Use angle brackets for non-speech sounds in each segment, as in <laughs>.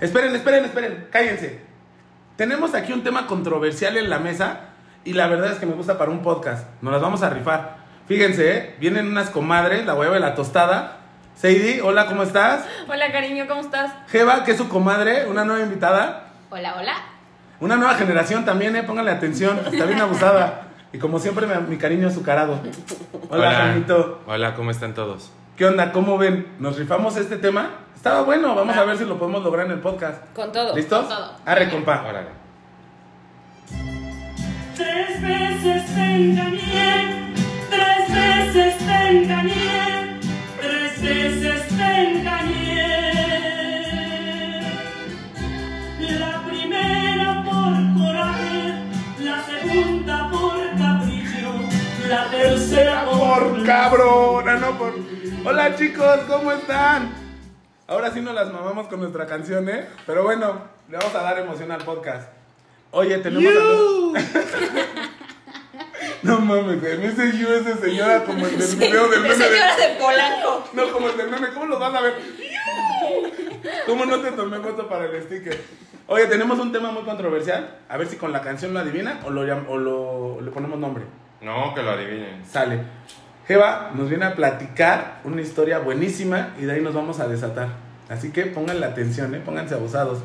Esperen, esperen, esperen, cállense. Tenemos aquí un tema controversial en la mesa y la verdad es que me gusta para un podcast. Nos las vamos a rifar. Fíjense, ¿eh? vienen unas comadres, la hueva y la tostada. Seidi, hola, ¿cómo estás? Hola, cariño, ¿cómo estás? Jeva, que es su comadre, una nueva invitada. Hola, hola. Una nueva generación también, ¿eh? Pónganle atención, está bien abusada. Y como siempre, mi, mi cariño azucarado. Hola, Jaimito. Hola, ¿cómo están todos? ¿Qué onda? ¿Cómo ven? ¿Nos rifamos este tema? Estaba bueno, vamos a ver si lo podemos lograr en el podcast. Con todo. ¿Listos? Con todo. Arre, compa. Órale. Tres veces te engañé, tres veces te engañé, tres veces te engañé. La primera por coraje, la segunda por capricho, la tercera Por cabrón, ah, no por. Hola chicos, ¿cómo están? Ahora sí nos las mamamos con nuestra canción, ¿eh? Pero bueno, le vamos a dar emoción al podcast. Oye, tenemos. a- <laughs> no mames, güey. Me dice you ese señora como el del video del meme. de- señora de Polanco. No, como el del meme. ¿Cómo lo vas a ver? ¿Cómo no te tomé foto para el sticker? Oye, tenemos un tema muy controversial. A ver si con la canción lo adivina o, lo, o lo, le ponemos nombre. No, que lo adivinen. Sale. Jeva nos viene a platicar una historia buenísima y de ahí nos vamos a desatar. Así que pónganle atención, ¿eh? pónganse abusados.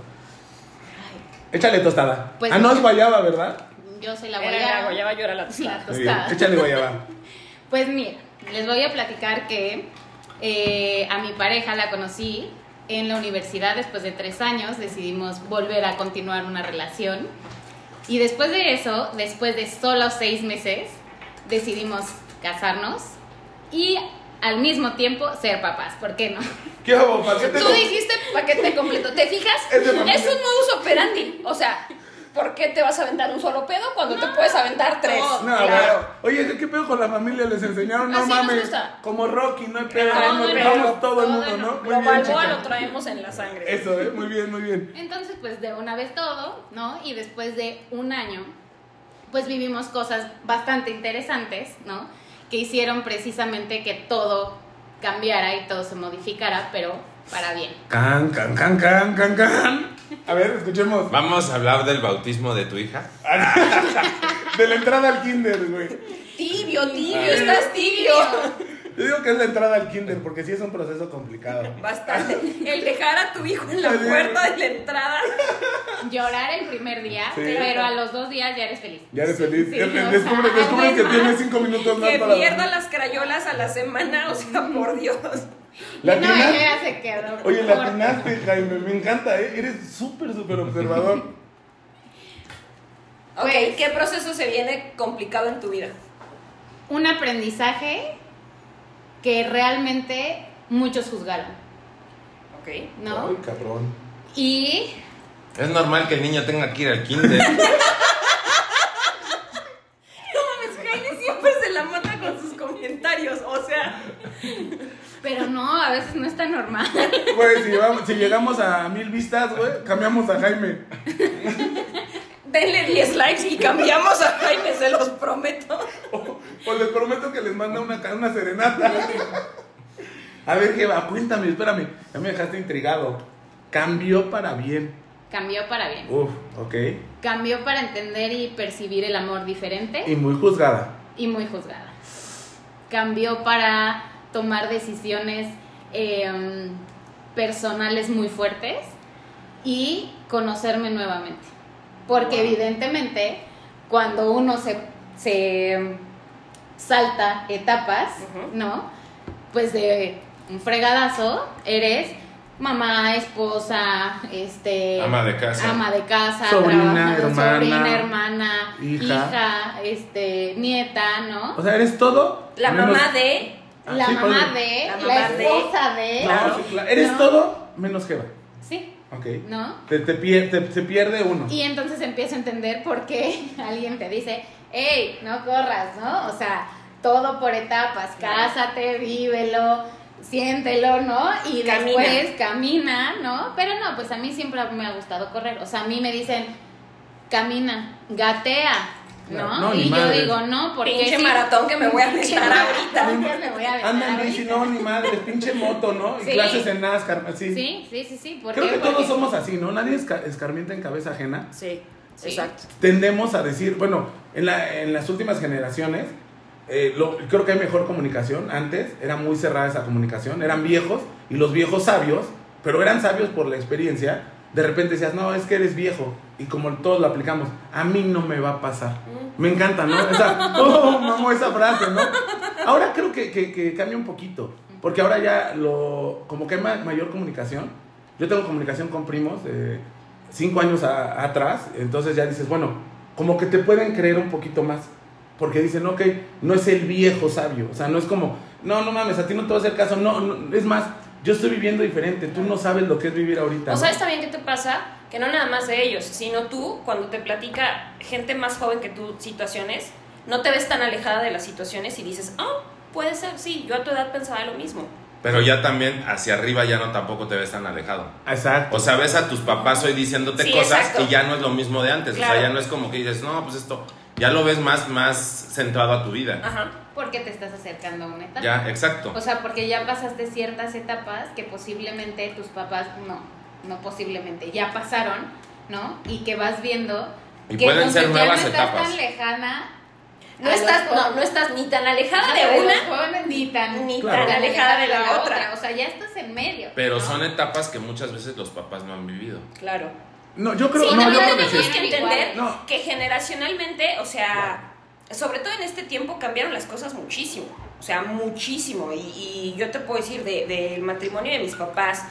Échale tostada. Pues ah, no es guayaba, ¿verdad? Yo soy la Era guayaba. la guayaba, yo era la La tostada. Muy bien. tostada. Échale guayaba. <laughs> Pues mira, les voy a platicar que eh, a mi pareja la conocí en la universidad después de tres años. Decidimos volver a continuar una relación. Y después de eso, después de solo seis meses, decidimos casarnos y al mismo tiempo ser papás. ¿Por qué no? <laughs> ¿Qué hago? ¿Para qué te Tú dijiste paquete completo. ¿Te fijas? <laughs> Es un modus operandi. O sea, ¿por qué te vas a aventar un solo pedo cuando te puedes aventar tres? No, claro. güey. Oye, ¿qué pedo con la familia? Les enseñaron, no Así nos mames. gusta. Como Rocky, no hay pedo. Claro, nos no, dejamos no, todo el mundo, no. ¿no? Muy Lo bien, balboa lo traemos en la sangre. Eso, ¿eh? Muy bien, muy bien. Entonces, pues de una vez todo, ¿no? Y después de un año, pues vivimos cosas bastante interesantes, ¿no? Que hicieron precisamente que todo cambiara y todo se modificara, pero para bien. Can, can, can, can, can, can. A ver, escuchemos. Vamos a hablar del bautismo de tu hija. <laughs> De la entrada al kinder, güey. Tibio, tibio, estás tibio. Yo digo que es la entrada al kinder porque sí es un proceso complicado. Bastante. El dejar a tu hijo en la Sí. puerta de la entrada. Llorar el primer día, Sí. pero a los dos días ya eres feliz. Ya eres feliz. Sí, te- sea, descubre, descubres que tienes cinco minutos más Que para. pierda las crayolas a la semana. O sea, por Dios. ¿La no, ella ya se quedó. Oye, la atinaste, Jaime. Me encanta, ¿eh? Eres súper, súper observador. Ok, Pues- ¿qué proceso se viene complicado en tu vida? Un aprendizaje que realmente muchos juzgaron, Ok. ¿no? Ay, cabrón. Y Es normal que el niño tenga que ir al kinder. <laughs> No mames, Jaime siempre se la mata con sus comentarios. O sea, Pero no, a veces no es tan normal. Güey, si, si llegamos a mil vistas, güey, cambiamos a Jaime. <laughs> denle 10 likes y cambiamos a Jaime, se los prometo. O, o les prometo que les manda una, una serenata. A ver, Jeva, cuéntame, espérame. Ya me dejaste intrigado. Cambió para bien. Cambió para bien. Uf, ok. Cambió para entender y percibir el amor diferente Y muy juzgada. y muy juzgada. Cambió para tomar decisiones eh, personales muy fuertes y conocerme nuevamente. Porque Wow. evidentemente cuando uno se, se salta etapas. ¿no? Pues de un fregadazo eres mamá, esposa, este Ama de casa. ama de casa, Sobrina, hermana, sobrina, hermana, hija. hija, este, nieta, ¿no? O sea, eres todo. La menos- mamá de. Ah, la sí, mamá de, La la, mamá de. esposa de, Claro, sí, claro. Eres ¿no? todo menos Jeva. Sí, Ok. ¿no? Te, te pier- te- se pierde uno. Y entonces empiezo a entender por qué <laughs> alguien te dice, hey, no corras, ¿no? O sea, todo por etapas, cásate, vívelo, siéntelo, ¿no? Y Camina. después camina, ¿no? Pero no, pues a mí siempre me ha gustado correr. O sea, a mí me dicen, camina, gatea, ¿no? No, ni y yo digo, no, porque Pinche sí- maratón que me voy a aventar ahorita. me voy a Anda en bici, no, ni madre, pinche moto, ¿no? Y Sí. clases en NASCAR, así. Sí, sí, sí, sí. ¿por Creo qué? que todos Porque- somos así, ¿no? Nadie esca- escarmienta en cabeza ajena. Sí, Sí. exacto. Tendemos a decir, bueno, en, la, en las últimas generaciones, eh, lo- creo que hay mejor comunicación. Antes era muy cerrada esa comunicación, eran viejos y los viejos sabios, pero eran sabios por la experiencia. De repente decías, no, es que eres viejo. Y como todos lo aplicamos, a mí no me va a pasar. Me encanta, ¿no? Esa, <laughs> oh, mamó esa frase, ¿no? Ahora creo que, que- que cambia un poquito. Porque ahora ya lo. Como que hay ma- mayor comunicación. Yo tengo comunicación con primos de cinco años a- atrás. Entonces ya dices, bueno, como que te pueden creer un poquito más. Porque dicen, ok, no es el viejo sabio. O sea, no es como, no, no mames, a ti no te va a hacer caso. No, no, es más, yo estoy viviendo diferente. Tú no sabes lo que es vivir ahorita. O sea, está bien que te pasa que no nada más de ellos, sino tú, cuando te platica gente más joven que tú situaciones, no te ves tan alejada de las situaciones y dices, oh, puede ser, sí, yo a tu edad pensaba lo mismo. Pero ya también hacia arriba ya no tampoco te ves tan alejado. Exacto. O sea, ves a tus papás hoy diciéndote Sí, cosas exacto. y ya no es lo mismo de antes. O Claro. sea, ya no es como que dices, no, pues esto, ya lo ves más, más centrado a tu vida. Ajá. Porque te estás acercando a una etapa. Ya, exacto. O sea, porque ya pasaste ciertas etapas que posiblemente tus papás, no, no posiblemente, ya pasaron, ¿no? Y que vas viendo Y que pueden ser ya nuevas no estás etapas. tan lejana. No estás, no, no estás ni tan alejada de de una, jóvenes, ni tan, ni Claro. tan alejada de la otra. O sea, ya estás en medio. Pero ¿no? son etapas que muchas veces los papás no han vivido. Claro. No, yo creo, Sí, no, yo creo que tienes que entender No. que generacionalmente, o sea, sobre todo en este tiempo cambiaron las cosas muchísimo. O sea, muchísimo. Y, y yo te puedo decir de- del matrimonio de mis papás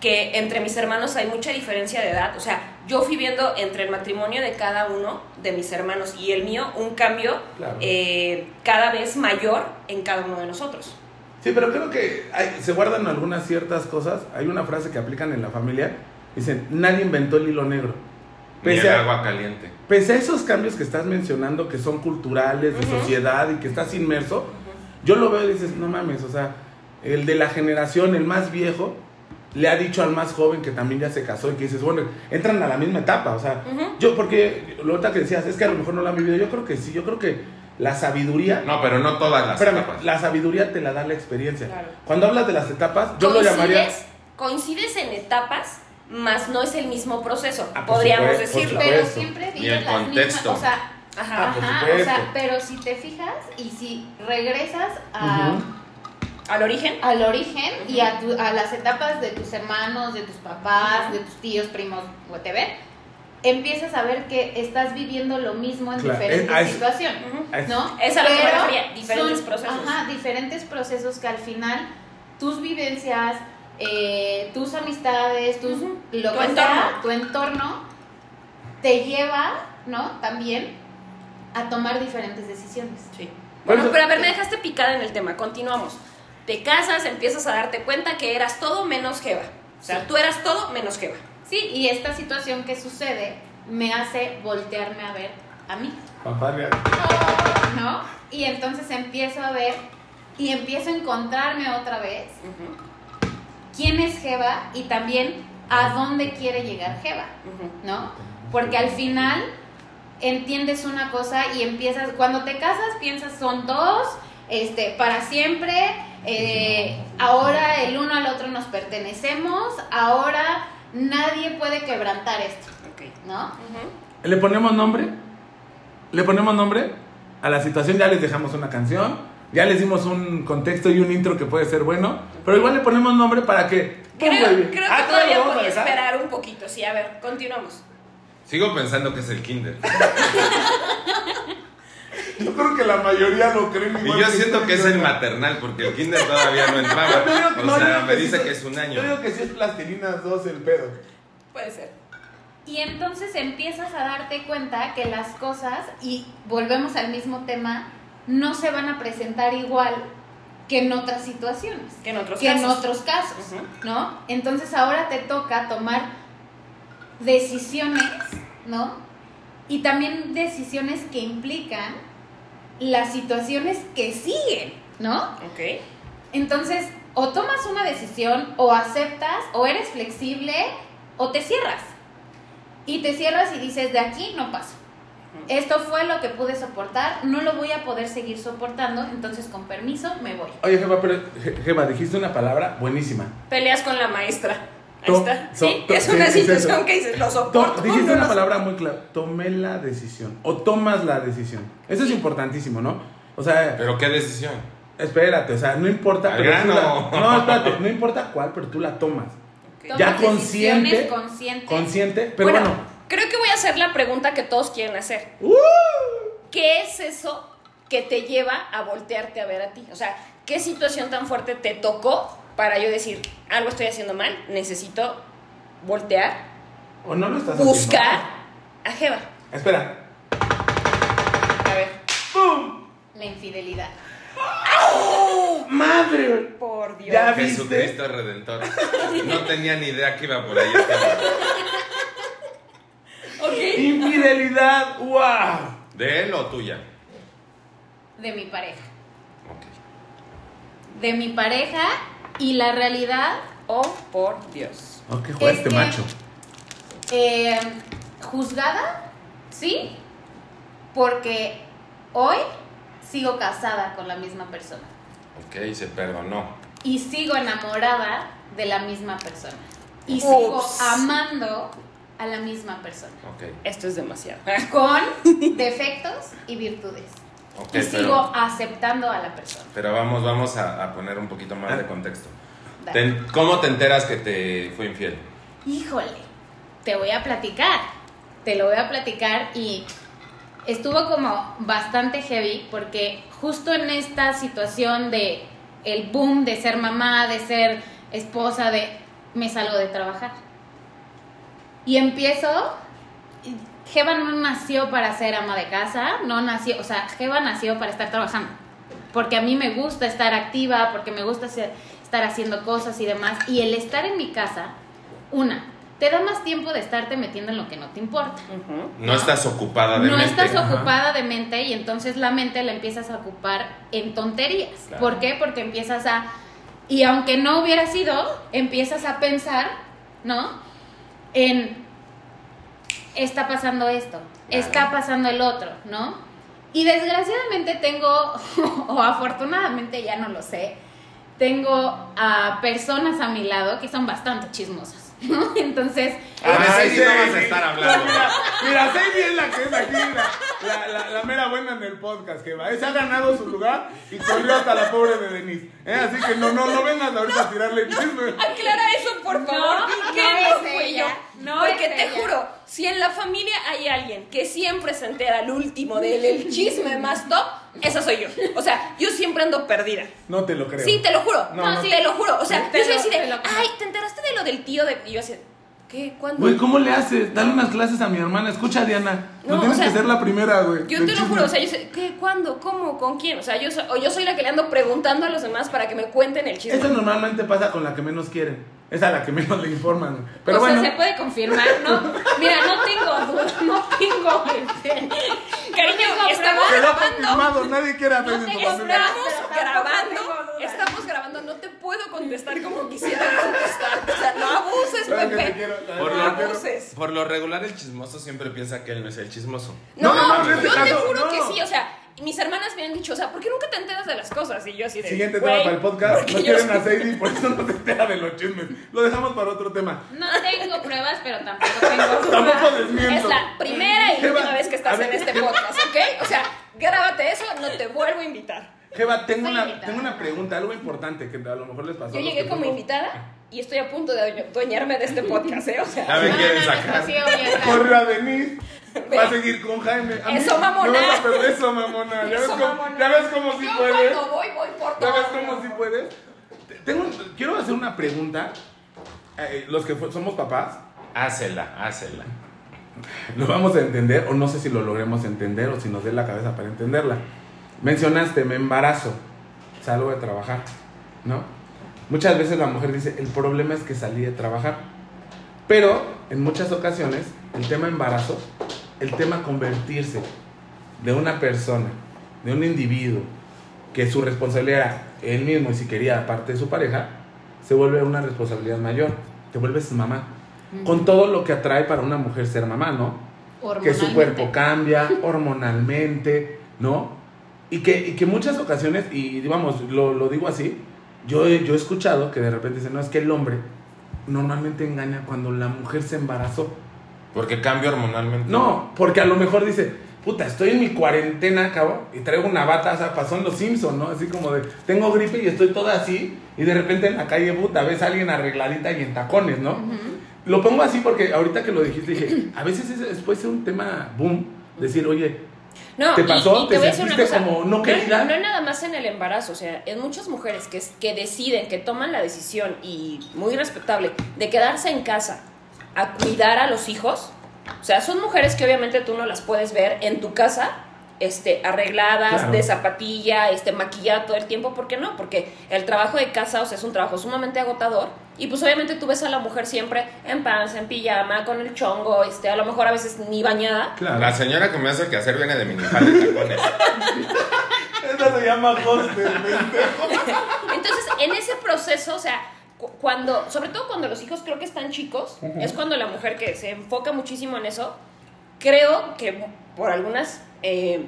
que entre mis hermanos hay mucha diferencia de edad. O sea, yo fui viendo entre el matrimonio de cada uno de mis hermanos y el mío un cambio Claro. eh, cada vez mayor en cada uno de nosotros. Sí, pero creo que hay- se guardan algunas ciertas cosas. Hay una frase que aplican en la familia. Dicen, nadie inventó el hilo negro. Ni Pese el a, agua caliente. pese a esos cambios que estás mencionando, que son culturales, de Ujú. sociedad y que estás inmerso, yo lo veo y dices, no mames, o sea, el de la generación, el más viejo, le ha dicho al más joven que también ya se casó y que dices, bueno, entran a la misma etapa, o sea, yo porque lo otra que decías, es que a lo mejor no lo han vivido, yo creo que sí, yo creo que la sabiduría, No, pero no todas las espérame, etapas. la sabiduría te la da la experiencia. Claro. Cuando hablas de las etapas, yo lo llamaría... Coincides- Coincides en etapas, más no es el mismo proceso, Ah, por podríamos supuesto, decirlo. supuesto. Pero siempre Y el las contexto. mismas, o sea, Ajá. Ah, ajá, supuesto. o sea, pero si te fijas y si regresas a. Al origen. al origen y a, tu- a las etapas de tus hermanos, de tus papás, de tus tíos, primos, whatever, empiezas a ver que estás viviendo lo mismo en Claro, diferentes es- eso- situaciones. Es- ¿no? Es a lo que me refería, diferentes son, procesos. Ajá, diferentes procesos que al final tus vivencias, eh, tus amistades, tus, lo Tu que entorno. sea, tu entorno, te lleva, ¿no? También a tomar diferentes decisiones. Sí. Bueno, pero a ver, me dejaste picada en el tema. Continuamos. Te casas, empiezas a darte cuenta que eras todo menos Jeva. O sea, Sí. tú eras todo menos Jeva. Sí, y esta situación que sucede me hace voltearme a ver a mí. ¿no? Y entonces empiezo a ver y empiezo a encontrarme otra vez quién es Jeva y también a dónde quiere llegar Jeva, ¿no? Porque al final entiendes una cosa y empiezas, cuando te casas piensas son dos, este, para siempre, eh, ahora el uno al otro nos pertenecemos, ahora nadie puede quebrantar esto, Ok. ¿no? ¿Le ponemos nombre? ¿Le ponemos nombre? A la situación ya les dejamos una canción, ya les dimos un contexto y un intro que puede ser bueno, pero igual le ponemos nombre para que... Creo, creo que Ah, todavía lo vamos a esperar un poquito. Sí, a ver, continuamos. Sigo pensando que es el kinder. <laughs> Yo creo que la mayoría lo creen Y igual yo siento que es el yo. maternal, porque el kinder todavía no Yo entraba. no, O yo sea, me dice que es un Yo año. digo que sí es plastilina 2 el pedo. Puede ser. Y entonces empiezas a darte cuenta que las cosas, y volvemos al mismo tema, no se van a presentar igual que en otras situaciones, Que en otros que en otros casos. ¿no? Entonces ahora te toca tomar decisiones, ¿no? Y también decisiones que implican las situaciones que siguen, ¿no? Ok. Entonces, o tomas una decisión, o aceptas, o eres flexible, o te cierras. Y te cierras y dices, de aquí no paso, Esto fue lo que pude soportar, no lo voy a poder seguir soportando, entonces con permiso me voy. Oye, Jeva, pero, Jeva, dijiste una palabra buenísima. Peleas con la maestra. Ahí está. Sí, to- es sí, una es situación que dices, lo To- soporto. dijiste no una palabra muy clara. Tomé la decisión. O tomas la decisión. Eso es importantísimo, ¿no? O sea, Pero qué decisión. espérate, o sea, no importa. Al pero tú grano. la- no, espérate, no importa cuál, pero tú la tomas. Tomas Ya consciente. conscientes. Consciente, pero bueno, bueno. creo que voy a hacer la pregunta que todos quieren hacer. ¡Uh! ¿Qué es eso que te lleva a voltearte a ver a ti? O sea, ¿qué situación tan fuerte te tocó para yo decir, algo estoy haciendo mal, necesito voltear, ¿O no lo estás haciendo? buscar a Jeva? Espera. A ver. ¡Pum! La infidelidad. ¡Madre! Por Dios. Ya viste. Jesucristo Redentor. No tenía ni idea que iba por ahí. el tema. Ok. Infidelidad. ¡Wow! ¿De él o tuya? De mi pareja. Ok. De mi pareja y la realidad Oh, por Dios. Oh, qué juez Es este que- macho. eh, juzgada, sí, porque hoy sigo casada con la misma persona Ok, se perdonó. y sigo enamorada de la misma persona y Ups. sigo amando a la misma persona Ok. Esto es demasiado. con <laughs> defectos y virtudes Y sigo pero, aceptando a la persona. pero vamos, vamos a, a poner un poquito más de contexto. Dale. Te- ¿Cómo te enteras que te fue infiel? Híjole, te voy a platicar, te lo voy a platicar y estuvo como bastante heavy porque justo en esta situación de el boom de ser mamá, de ser esposa, de me salgo de trabajar. Y empiezo Jeva no nació para ser ama de casa, no nació, o sea, Jeva nació para estar trabajando. Porque a mí me gusta estar activa, porque me gusta estar haciendo cosas y demás. Y el estar en mi casa, una, te da más tiempo de estarte metiendo en lo que no te importa. No estás ocupada de No mente. estás ocupada de mente y entonces la mente la empiezas a ocupar en tonterías. Claro. ¿Por qué? Porque empiezas a... Y aunque no hubiera sido, empiezas a pensar, ¿no? En... Está pasando esto, está pasando el otro, ¿no? Y desgraciadamente tengo, <laughs> o afortunadamente ya no lo sé, tengo a personas a mi lado que son bastante chismosas, ¿no? <laughs> Entonces... A ver, sí, no vas a estar hablando. <laughs> Mira, mira, Sadie es la que es aquí, la, la, la, la mera buena en el podcast, que va. Se ha ganado su lugar y corrió hasta la pobre de Denise. ¿eh? Así que no, no, no vengas ahorita a tirarle chisme. Aclara eso, por No, favor. no que es no fui ella, no Porque es te ella. juro, si en la familia hay alguien que siempre se entera al último del el chisme más top, esa soy yo. O sea, yo siempre ando perdida. No te lo creo. Sí, te lo juro. No, No, no. sí, te lo juro. O sea, Te yo soy lo- así de, ay, ¿te enteraste de lo del tío de.? Y yo así, ¿qué? ¿Cuándo? Güey, ¿cómo le haces? Dale unas clases a mi hermana. Escucha, Diana. No, No, tienes o sea, que ser la primera, güey. Yo te lo chisme. juro, o sea, yo sé, ¿qué? ¿Cuándo? ¿Cómo? ¿Con quién? O sea, yo soy, o yo soy la que le ando preguntando a los demás para que me cuenten el chisme. Eso normalmente pasa con la que menos quieren. Es a la que menos le informan. Pero o bueno. sea, se puede confirmar, ¿no? Mira, no tengo duda, no tengo... este, Cariño, tengo estamos grabando. confirmado. Nadie quiere tengo familia. Estamos grabando, dudas. estamos grabando, no te puedo contestar como quisiera contestar. O sea, no abuses, Claro te Pepe. quiero. Por No lo, abuses. por lo regular, el chismoso siempre piensa que él no es el chismoso. No, No, no, yo te caso, juro no. que sí, o sea, mis hermanas me han dicho, o sea, ¿por qué nunca te enteras de las cosas? Y yo así de. Siguiente "Güey, tema para el podcast. No quieren a Sadie, por eso no se entera de los chismes. Lo dejamos para otro tema. No tengo pruebas, pero tampoco tengo. <laughs> Tampoco desmiento. Es la primera y Jeva, última vez que estás en este podcast, ¿ok? O sea, grábate eso, no te vuelvo a invitar. Jeva, tengo una, invitada. tengo una pregunta, algo importante que a lo mejor les pasó. Yo a los llegué que como fuimos. invitada y estoy a punto de adueñarme de este podcast, ¿eh? O sea. Ya me No, quieren no, no, sacar. Corre a Denise. Va a seguir con Jaime. A mí- Eso, mamona. me vas a perder Eso, mamona. ¿Ya ves Eso, cómo, mamona. ya ves cómo sí Yo puedes? cuando voy, voy por ¿Ya ves cómo sí puedes? Te- Tengo, quiero hacer una pregunta. Eh, los que somos papás, Hácela, hácela. lo vamos a entender o no sé si lo logremos entender o si nos dé la cabeza para entenderla. Mencionaste, me embarazo, salgo de trabajar, ¿no? Muchas veces la mujer dice, el problema es que salí de trabajar. Pero en muchas ocasiones, el tema embarazo, el tema convertirse de una persona, de un individuo, que su responsabilidad era él mismo y si quería parte de su pareja, se vuelve una responsabilidad mayor. Te vuelves mamá. Con todo lo que atrae para una mujer ser mamá, ¿no? que su cuerpo cambia <laughs> hormonalmente, ¿no? Y que, y que muchas ocasiones, y digamos, lo, lo digo así, yo he, yo he escuchado que de repente dicen, no, es que el hombre normalmente engaña cuando la mujer se embarazó. Porque cambia hormonalmente. No, porque a lo mejor dice, puta, estoy en mi cuarentena, cabrón, y traigo una bata, o sea, pasó en los Simpsons, ¿no? Así como de, tengo gripe y estoy toda así, y de repente en la calle, puta, ves a alguien arregladita y en tacones, ¿no? Lo pongo así porque ahorita que lo dijiste, dije, a veces es, es- puede ser un tema boom, decir, oye, No, ¿Te pasó? y ¿Te voy a decir una sentiste como no querida? No, es nada más en el embarazo, o sea, en muchas mujeres que, que deciden, que toman la decisión, y muy respetable, de quedarse en casa a cuidar a los hijos, o sea, son mujeres que obviamente tú no las puedes ver en tu casa, este, arregladas, Claro. de zapatilla, este, maquilladas todo el tiempo, ¿por qué no? Porque el trabajo de casa, o sea, es un trabajo sumamente agotador, y pues obviamente tú ves a la mujer siempre en panza, en pijama, con el chongo, este, a lo mejor a veces ni bañada, claro, La señora que me hace el quehacer viene de minifalda y <laughs> tacones. eso. Se llama hostel, <laughs> Entonces, en ese proceso, o sea, cu- cuando, sobre todo cuando los hijos creo que están chicos, es cuando la mujer que se enfoca muchísimo en eso, creo que por algunas, eh,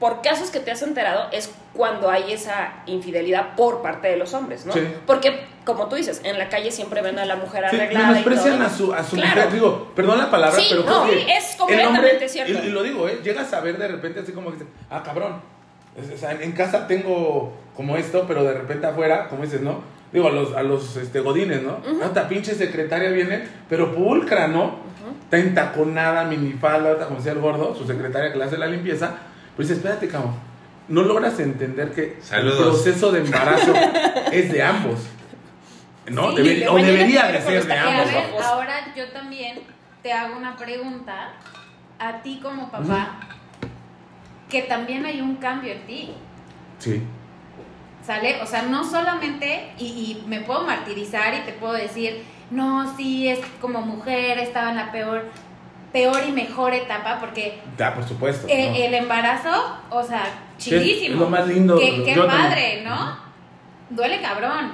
por casos que te has enterado, es cuando hay esa infidelidad por parte de los hombres, ¿no? Sí. Porque, como tú dices, en la calle siempre ven a la mujer Sí, arreglada. y menosprecian todo. a su, a su Claro. mujer. Digo, perdón la palabra, Sí, pero no, es completamente cierto. Y, y lo digo, ¿eh? Llegas a ver de repente así como que dices, ah, cabrón. O sea, en casa tengo como esto, pero de repente afuera, como dices, ¿no? Digo, a los, a los este, godines, ¿no? Esta pinche secretaria viene, pero pulcra, ¿no? Está entaconada, minifalda, como decía el gordo, su secretaria que le hace la limpieza. Pero dice, espérate, cabrón. No logras entender que Saludos. el proceso de embarazo <laughs> es de ambos. ¿No? Sí, o debería de ser de. Y a ambos. ver, ahora yo también te hago una pregunta a ti como papá, que también hay un cambio en ti, Sí. ¿sale? O sea, no solamente, y, y me puedo martirizar y te puedo decir, no, sí, es como mujer estaba en la peor, peor y mejor etapa, porque Ya, por supuesto. eh, ¿no? el embarazo, o sea, Es- chidísimo. es lo más lindo. Qué, qué padre, también. ¿no? Duele cabrón,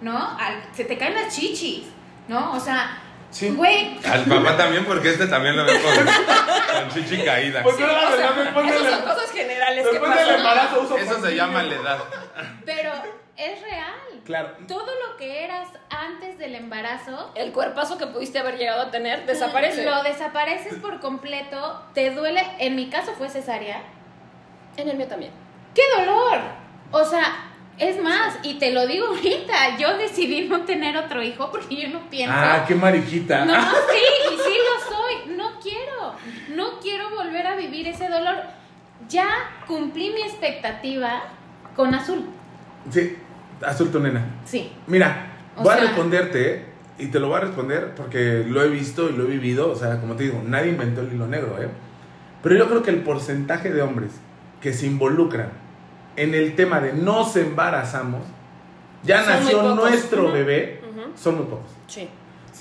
¿no? Al- se te caen las chichis, ¿no? O sea, Sí. güey, Al papá también, porque este también lo ve con, <laughs> con chichi caída. Pues la O sea, son cosas generales que después del pasan. embarazo uso Eso se llama la edad. pero es real. Claro. Todo lo que eras antes del embarazo El cuerpazo que pudiste haber llegado a tener desaparece. Lo desapareces por completo, te duele. En mi caso fue cesárea. En el mío también. ¡Qué dolor! O sea, es más, y te lo digo ahorita, yo decidí no tener otro hijo porque yo no pienso. Ah, qué mariquita. No, <laughs> sí, y sí lo soy. No quiero. No quiero volver a vivir ese dolor. Ya cumplí mi expectativa con azul. Sí, azul tu nena. Sí. Mira, O voy a responderte, ¿eh? Y te lo voy a responder porque lo he visto y lo he vivido. O sea, como te digo, nadie inventó el hilo negro, ¿eh? Pero yo creo que el porcentaje de hombres que se involucran en el tema de nos embarazamos, ya Son nació nuestro bebé, Ujú. son muy pocos. Sí.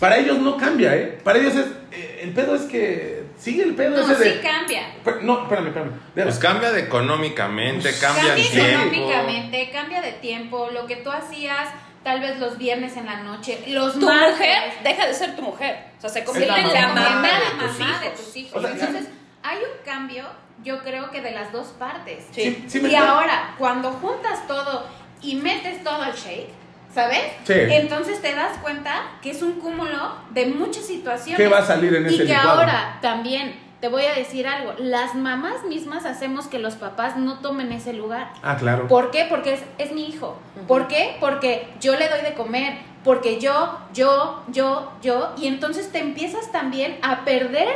Para ellos no cambia, ¿eh? Para ellos es. eh, el pedo es que. Sigue el pedo No, ese de. sí cambia. Pero- No, espérame, espérame. Deja. Pues cambia de económicamente, cambia Cambia tiempo. económicamente, cambia de tiempo, lo que tú hacías tal vez los viernes en la noche, los Tu martes. mujer deja de ser tu mujer. O sea, se convierte en la la mamá mamá de de tus mamá de hijos. tus hijos. O sea, Entonces, hay un cambio, yo creo que de las dos partes. Sí. Sí me y ahora, cuando juntas todo y metes todo al shake, ¿sabes? Sí. Entonces te das cuenta que es un cúmulo de muchas situaciones. ¿Qué va a salir en y ese que licuado? ahora también te voy a decir algo, las mamás mismas hacemos que los papás no tomen ese lugar. Ah, claro. ¿Por qué? Porque es, es mi hijo. ¿Por qué? Porque yo le doy de comer. Porque yo, yo, yo, yo. Y entonces te empiezas también a perder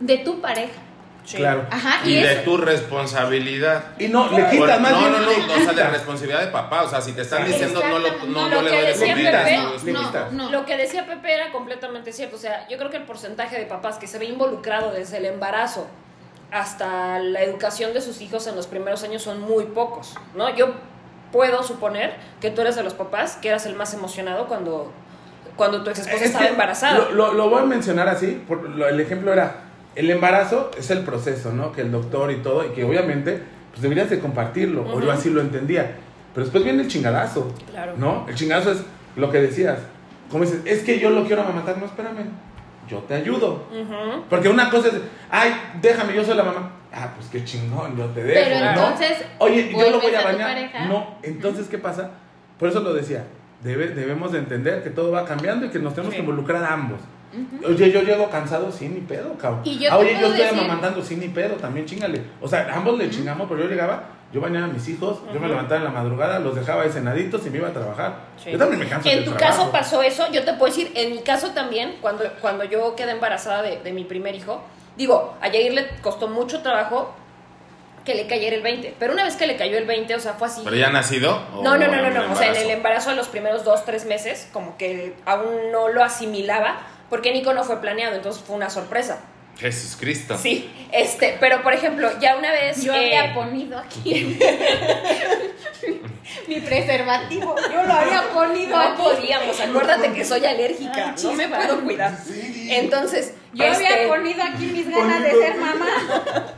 de tu pareja. Sí. Claro. Ajá. Y Y, de tu responsabilidad. Y no, le quitas más no, bien. no, no, le o sea, de responsabilidad de papá. O sea, si te están diciendo no, lo, no, No, no lo le que doy de decía comida. Pepe, no, no, no. Lo que decía Pepe era completamente cierto. O sea, yo creo que el porcentaje de papás que se ve involucrado desde el embarazo hasta la educación de sus hijos en los primeros años son muy pocos, ¿no? Yo puedo suponer que tú eres de los papás que eras el más emocionado cuando, cuando tu ex esposa Es estaba embarazada. Lo, lo- lo voy a mencionar así. por- lo- el ejemplo era: el embarazo es el proceso, ¿no? Que el doctor y todo, y que obviamente pues deberías de compartirlo. O yo así lo entendía. Pero después viene el chingadazo. Claro. ¿No? El chingadazo es lo que decías. Como dices, es que yo lo quiero amamantar. No, espérame. yo te ayudo. Porque una cosa es, ay, déjame, yo soy la mamá. Ah, pues qué chingón, yo te dejo. Pero ¿no? entonces, Oye, yo lo voy ¿vuelves a bañar. No, entonces, ¿qué pasa? Por eso lo decía. Debe, debemos de entender que todo va cambiando y que nos tenemos Sí. que involucrar a ambos. Oye, yo llego cansado, sí, ni pedo, cabrón. Y yo Ah, oye, yo estoy decir- amamantando, sí, ni pedo, también chingale. O sea, ambos le chingamos, pero yo llegaba, yo bañaba a mis hijos, yo me levantaba en la madrugada, los dejaba ahí cenaditos y me iba a trabajar. Sí. Yo también me canso En del tu trabajo. caso pasó eso, yo te puedo decir, en mi caso también, cuando, cuando yo quedé embarazada de, de mi primer hijo, digo, a Yair le costó mucho trabajo que le cayera el 20, pero una vez que le cayó el 20, o sea, fue así. ¿Pero ya nacido? ¿O No, no, no, no, no. O sea, en el embarazo? embarazo a los primeros dos, tres meses, como que aún no lo asimilaba, porque Nico no fue planeado, entonces fue una sorpresa. Jesús Cristo. Sí, este, pero por ejemplo, ya una vez. Yo eh, había ponido aquí <laughs> mi preservativo. Yo lo había ponido No aquí. podíamos, acuérdate que soy alérgica, Ay, no me puedo cuidar. Entonces, Yo este, había ponido aquí mis ganas de ser mamá. <laughs>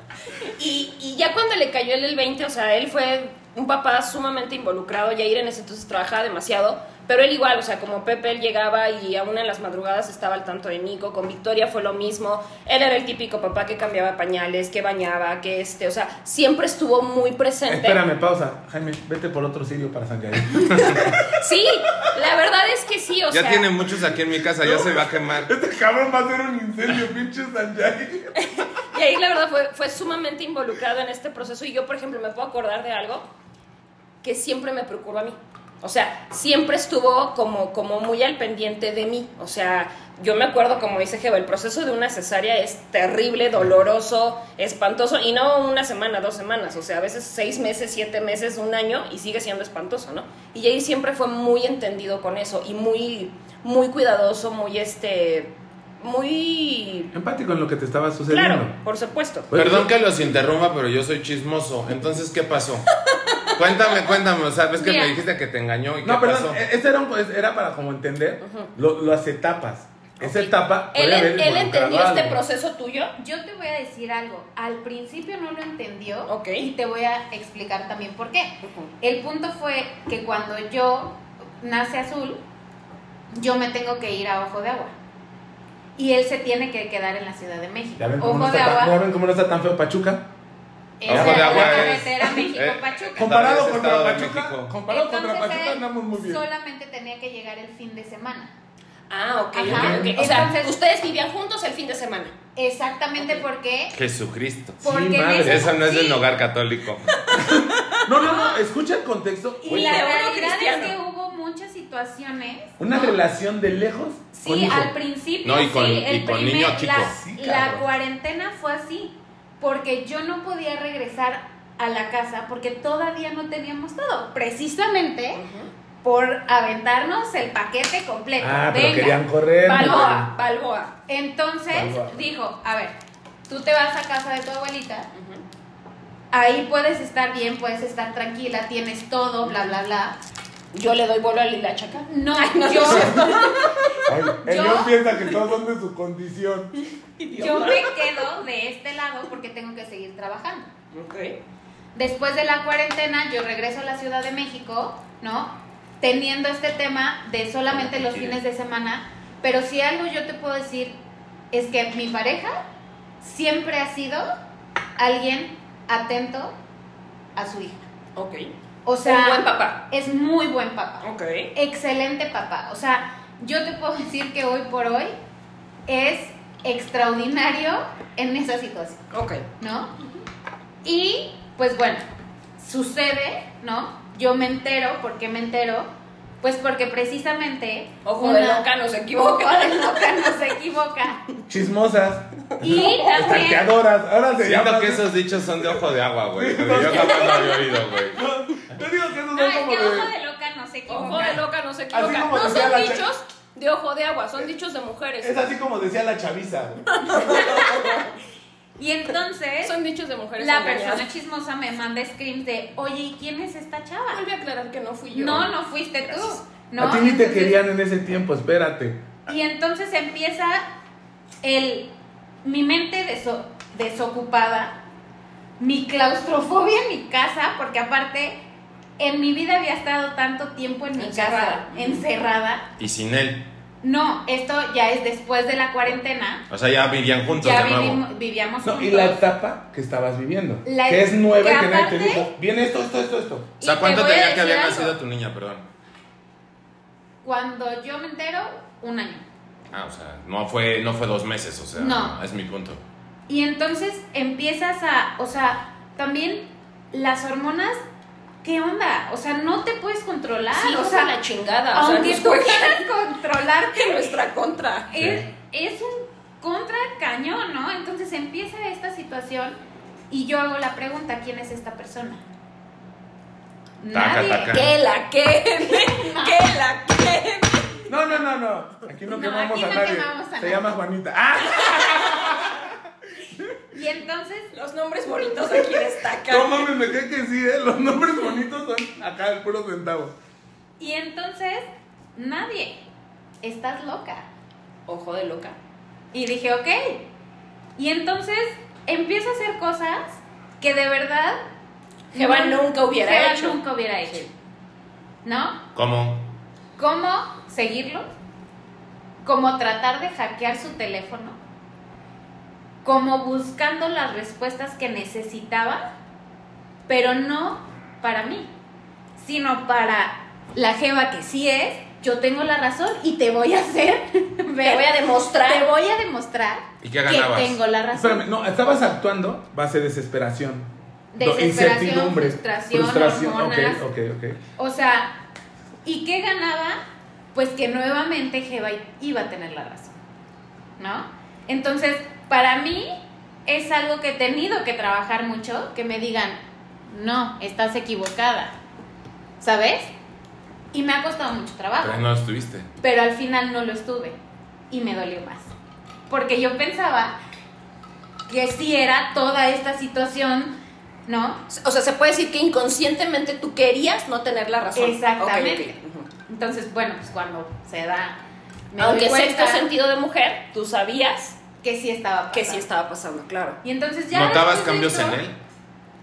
Y, y ya cuando le cayó él el 20, o sea, él fue un papá sumamente involucrado, Yair en ese entonces trabajaba demasiado, pero él igual, o sea, como Pepe, él llegaba y aún en las madrugadas estaba al tanto de Nico, con Victoria fue lo mismo, él era el típico papá que cambiaba pañales, que bañaba, que este, o sea, siempre estuvo muy presente. Espérame, pausa. Jaime, vete por otro sirio para San. <laughs> Sí, la verdad es que sí, o Ya sea... tiene muchos aquí en mi casa, ya se va a quemar. <laughs> Este cabrón va a hacer un incendio, pinche San. <laughs> Y ahí la verdad fue, fue sumamente involucrado en este proceso y yo, por ejemplo, me puedo acordar de algo que siempre me preocupó a mí. O sea, siempre estuvo como, como muy al pendiente de mí. O sea, yo me acuerdo, como dice Jeva, el proceso de una cesárea es terrible, doloroso, espantoso, y no una semana, dos semanas, o sea, a veces seis meses, siete meses, un año, y sigue siendo espantoso, ¿no? Y ahí siempre fue muy entendido con eso, y muy, muy cuidadoso, muy este, muy... Empático en lo que te estaba sucediendo. Claro, por supuesto. Perdón que los interrumpa, pero yo soy chismoso. Entonces, ¿qué pasó? <laughs> Cuéntame, cuéntame. O sea, ves que Mira. me dijiste que te engañó y qué No, perdón, pasó. e- este era, un- era para como entender lo- las etapas. Esa etapa. Él, puede haber él involucrado entendió este algo. proceso tuyo. Yo te voy a decir algo. Al principio no lo entendió Ok. y te voy a explicar también por qué. El punto fue que cuando yo nace azul, yo me tengo que ir a Ojo de Agua. Y él se tiene que quedar en la Ciudad de México. ¿Ya ven, cómo Ojo no de está tan, Agua ¿Ya ven cómo no está tan feo Pachuca? Ojo de la Agua es- carretera eh, México-Pachuca. Comparado contra de Pachuca, comparado contra Entonces Pachuca andamos muy bien. solamente tenía que llegar el fin de semana. Ah, ok, Ajá. ok, ok. O sea, Entonces- ustedes vivían juntos el fin de semana. Exactamente porque... Jesucristo. porque Sí, madre. Eso no es de sí. un hogar católico. <laughs> No, no, no, escucha el contexto. Y Oye, la realidad es que hubo muchas situaciones. Una ¿no? relación de lejos con Sí, hijo. al principio. No, y con- sí, y el con primer- niño chico. La, la cuarentena fue así. Porque yo no podía regresar a la casa porque todavía no teníamos todo. Precisamente por aventarnos el paquete completo. Ah, pero Venga. querían correr. Balboa, Balboa. Entonces Balboa. dijo: A ver, tú te vas a casa de tu abuelita. Ahí puedes estar bien, puedes estar tranquila, tienes todo, bla, bla, bla. Yo le doy vuelo a Lila Chaca. <laughs> No, no, yo, Ay, el Yo- León piensa que todos son de su condición. <laughs> yo me quedo de este lado porque tengo que seguir trabajando. Ok. Después de la cuarentena, yo regreso a la Ciudad de México, ¿no? Teniendo este tema de solamente los fines de semana. Pero si algo yo te puedo decir es que mi pareja siempre ha sido alguien atento a su hija. Ok. O sea, Un buen papá. es muy buen papá. Ok. Excelente papá. O sea, yo te puedo decir que hoy por hoy es extraordinario en esa situación. Ok. ¿no? Y pues bueno, sucede, ¿no? Yo me entero, ¿por qué me entero? Pues porque precisamente... Ojo de loca no se equivoca. Ojo de loca no se equivoca. Chismosas. Y también... Ahora se Siento que esos dichos son de ojo de agua, güey. Pero yo jamás lo había oído, güey. <laughs> Yo digo que esos No, son es como que de. ojo de loca no se equivoca. Ojo de loca no se equivoca. No son dichos de ojo de agua, son dichos de mujeres. Es así como decía la chaviza. <laughs> Y entonces, Son dichos de mujeres. la engañadas. persona chismosa me manda screams de, oye, ¿y quién es esta chava? Vuelve a aclarar que no fui yo. No, no fuiste tú. ¿no? A ti ni te querían en ese tiempo, espérate. Y entonces empieza el, mi mente deso- desocupada, mi claustrofobia en mi casa, porque aparte en mi vida había estado tanto tiempo en mi Encerrada. casa, encerrada. Y sin él. No, esto ya es después de la cuarentena. O sea, ya vivían juntos Ya de nuevo. vivimos- vivíamos No, juntos. y la etapa que estabas viviendo. La- que es nueva y que que nadie te dijo. Viene esto, esto, esto, esto. O sea, te ¿cuánto a tenía que había algo. nacido tu niña, perdón? Cuando yo me entero, un año. Ah, o sea, no fue, no fue dos meses, o sea, No. es mi punto. Y entonces empiezas a, o sea, también las hormonas, ¿qué onda? O sea, no te puedes controlar. Sí, o sea, la chingada. O sea, aunque nos tú quieras controlarte, <laughs> en nuestra contra. es, es un contra cañón, ¿no? Entonces empieza esta situación y yo hago la pregunta, ¿quién es esta persona? Taca, Nadie. taca. Que la queme, <laughs> que la queme. No, no, no, no. Aquí no No, quemamos aquí a no nadie. quemamos a Se nadie. llama Juanita. ¡Ah! <laughs> Y entonces, Los nombres bonitos aquí destacan. No mames, me cae que sí, ¿eh? Los nombres bonitos son acá el puro centavo. y entonces, nadie. Estás loca. Ojo de loca. Y dije, ok. Y entonces empiezo a hacer cosas que de verdad Jeva nunca hubiera Jeva hecho. nunca hubiera hecho. ¿No? ¿Cómo? ¿Cómo seguirlo? ¿Cómo tratar de hackear su teléfono? ¿Cómo buscando las respuestas que necesitaba? Pero no para mí, sino para la Jeva que sí es. Yo tengo la razón y te voy a hacer <laughs> ver. Te voy a demostrar. Te voy a demostrar ¿Y qué que tengo la razón. Espérame, no, estabas actuando base desesperación. Desesperación, incertidumbre, frustración, hormonas. Ok, ok, ok. O sea, ¿y qué ganaba? Pues que nuevamente Jeva iba a tener la razón, ¿no? Entonces, para mí es algo que he tenido que trabajar mucho, que me digan, no, estás equivocada, ¿sabes? Y me ha costado mucho trabajo, Pero no estuviste. pero al final no lo estuve y me dolió más. Porque yo pensaba que sí era toda esta situación, ¿no? O sea, se puede decir que inconscientemente tú querías no tener la razón. Exactamente. Ok, ok. Ujú. Entonces, bueno, pues cuando se da. me doy Aunque cuenta sexto sentido de mujer, tú sabías Que sí estaba que pasando. sí estaba pasando, claro. Y entonces ya. ¿Notabas cambios en él?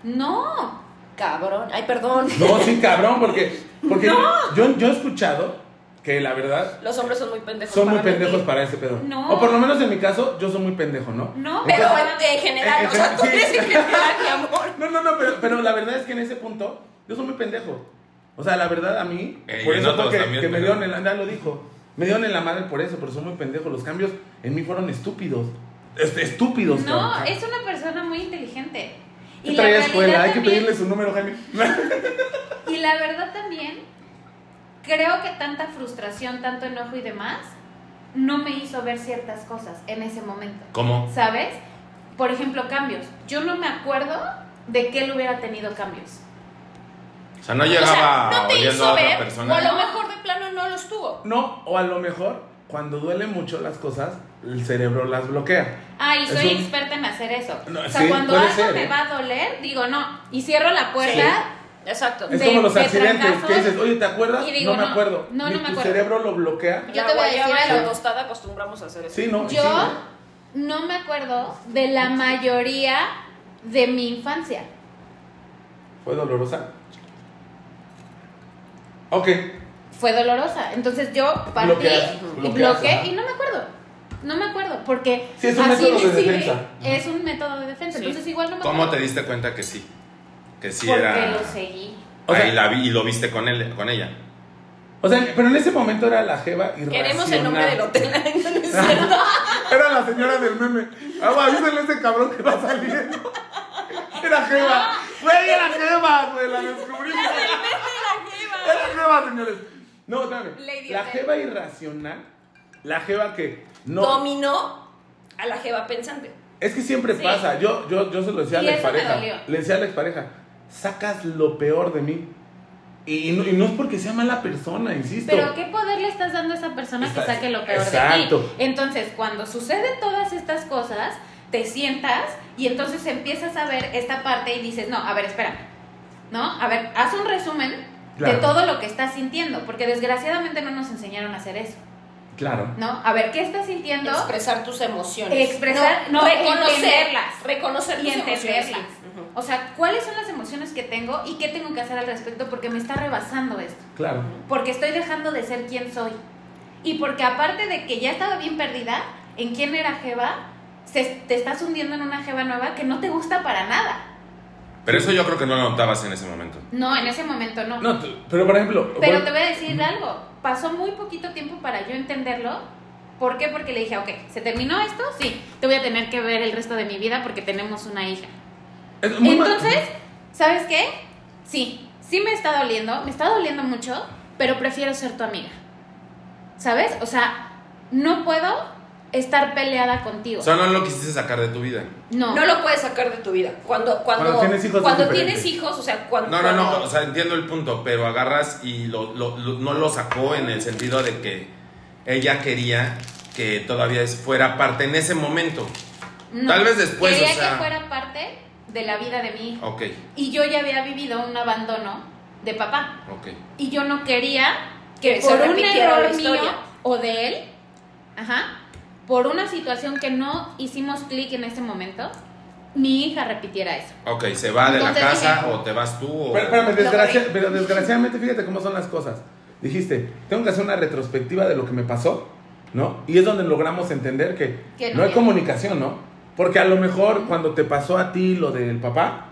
No. Cabrón. Ay, perdón. No, sí, cabrón, porque, porque yo, yo he escuchado que la verdad Los hombres son muy pendejos. son muy para mentir. pendejos para ese pedo. No. O por lo menos en mi caso, yo soy muy pendejo, ¿no? No, Pero Entonces- en general, En- o sea, tú sí. eres en general, mi amor. No, no, no, pero, pero la verdad es que en ese punto, yo soy muy pendejo. O sea, la verdad a mí, Eh, por eso fue otros que, que me pero- dieron en la, ya lo dijo, me dieron en la madre por eso, pero soy muy pendejo. Los cambios en mí fueron estúpidos. Est- estúpidos, No, cabrón. es una persona muy inteligente. ¿Qué Y la escuela? Hay que pedirle su número, Jaime. <laughs> Y la verdad también, creo que tanta frustración, tanto enojo y demás, no me hizo ver ciertas cosas en ese momento. ¿Cómo? ¿Sabes? Por ejemplo, cambios. Yo no me acuerdo de que él hubiera tenido cambios. O sea, no O llegaba sea, no te oyendo hizo a otra ver, persona. o a lo mejor de plano no los tuvo. No, o a lo mejor, cuando duele mucho las cosas, el cerebro las bloquea. Ay, soy Eso- experta en hacer eso. No, o sea, sí, cuando algo ser, me ¿eh? va a doler, digo no. Y cierro la puerta. Exacto. Es De- como los de accidentes que dices, oye, ¿te acuerdas? Y digo, no me acuerdo. no, Ni no me tu acuerdo. cerebro lo bloquea. Yo la te voy a decir y la algo. tostada acostumbramos a hacer eso. Sí, no. sí, Yo ¿no? no me acuerdo de la mayoría de mi infancia. ¿Fue dolorosa? Ok. Fue dolorosa. Entonces yo partí Bloqueas, y bloqueé ajá. y no me acuerdo. No me acuerdo, porque Sí, es un así método de defensa. Es un método de defensa. Sí. Entonces igual no me ¿Cómo acuerdo. te diste cuenta que sí? Que sí Porque era. lo seguí. O sea- Ahí la vi y lo viste con él, con ella. O sea, pero en ese momento era la jeva irracional. Queremos el nombre del hotel. No es cierto. <laughs> Era la señora del meme. Ah, avísale a ese cabrón que va saliendo. Era jeva. Güey, era jeva, güey. La descubrimos. Era jeva, señores. No, espérame. La jeva irracional. La jeva que no. Dominó a la jeva pensante. Es que siempre Sí. pasa. Yo, yo, yo se lo decía a la expareja. Le decía a la expareja, sacas lo peor de mí. Y, no, y no es porque sea mala persona, insisto. Pero ¿qué poder le estás dando a esa persona Está- que saque lo peor de exacto. ti? Entonces, cuando suceden todas estas cosas, te sientas y entonces empiezas a ver esta parte y dices, no, a ver, espérame. ¿No? A ver, haz un resumen Claro. de todo lo que estás sintiendo, porque desgraciadamente no nos enseñaron a hacer eso. Claro. ¿No? A ver, ¿qué estás sintiendo? Expresar tus emociones. Expresar- no, reconocerlas. Reconocer y tus emociones. entenderlas. sí. Ujú. O sea, ¿cuáles son las emociones que tengo y qué tengo que hacer al respecto? Porque me está rebasando esto. Claro. Porque estoy dejando de ser quien soy. Y porque aparte de que ya estaba bien perdida, en quién era Jeva, se- te estás hundiendo en una Jeva nueva que no te gusta para nada. Pero eso yo creo que no lo notabas en ese momento. No, en ese momento no. No, pero por ejemplo. Pero vol- te voy a decir algo. Pasó muy poquito tiempo para yo entenderlo. ¿Por qué? Porque le dije, ok, ¿se terminó esto? Sí, te voy a tener que ver el resto de mi vida porque tenemos una hija. es muy mal- Entonces, ¿sabes qué? Sí, sí me está doliendo, me está doliendo mucho, pero prefiero ser tu amiga. ¿Sabes? O sea, no puedo estar peleada contigo. O sea, no lo quisiste sacar de tu vida. no. No lo puedes sacar de tu vida. Cuando, cuando, Cuando tienes hijos es cuando diferente. tienes hijos, o sea, cuando. No, no, no, o sea, entiendo el punto, pero agarras y lo, lo- lo- no lo sacó en el sentido de que ella quería que todavía fuera parte en ese momento. No. Tal vez después, Quería o sea- que fuera parte de la vida de mi hijo. Ok, Y yo ya había vivido un abandono de papá. ok. Y yo no quería que Que se por un error mío historia. o de él, ajá, por una situación que no hicimos clic en ese momento, mi hija repitiera eso. Ok, se va de la casa dije- o te vas tú o... Pero, espérame, Lo desgracia- corrí. pero desgraciadamente, fíjate cómo son las cosas. Dijiste, tengo que hacer una retrospectiva de lo que me pasó, ¿no? Y es donde logramos entender que, Que no no hay comunicación, ¿no? Porque a lo mejor cuando te pasó a ti lo del papá,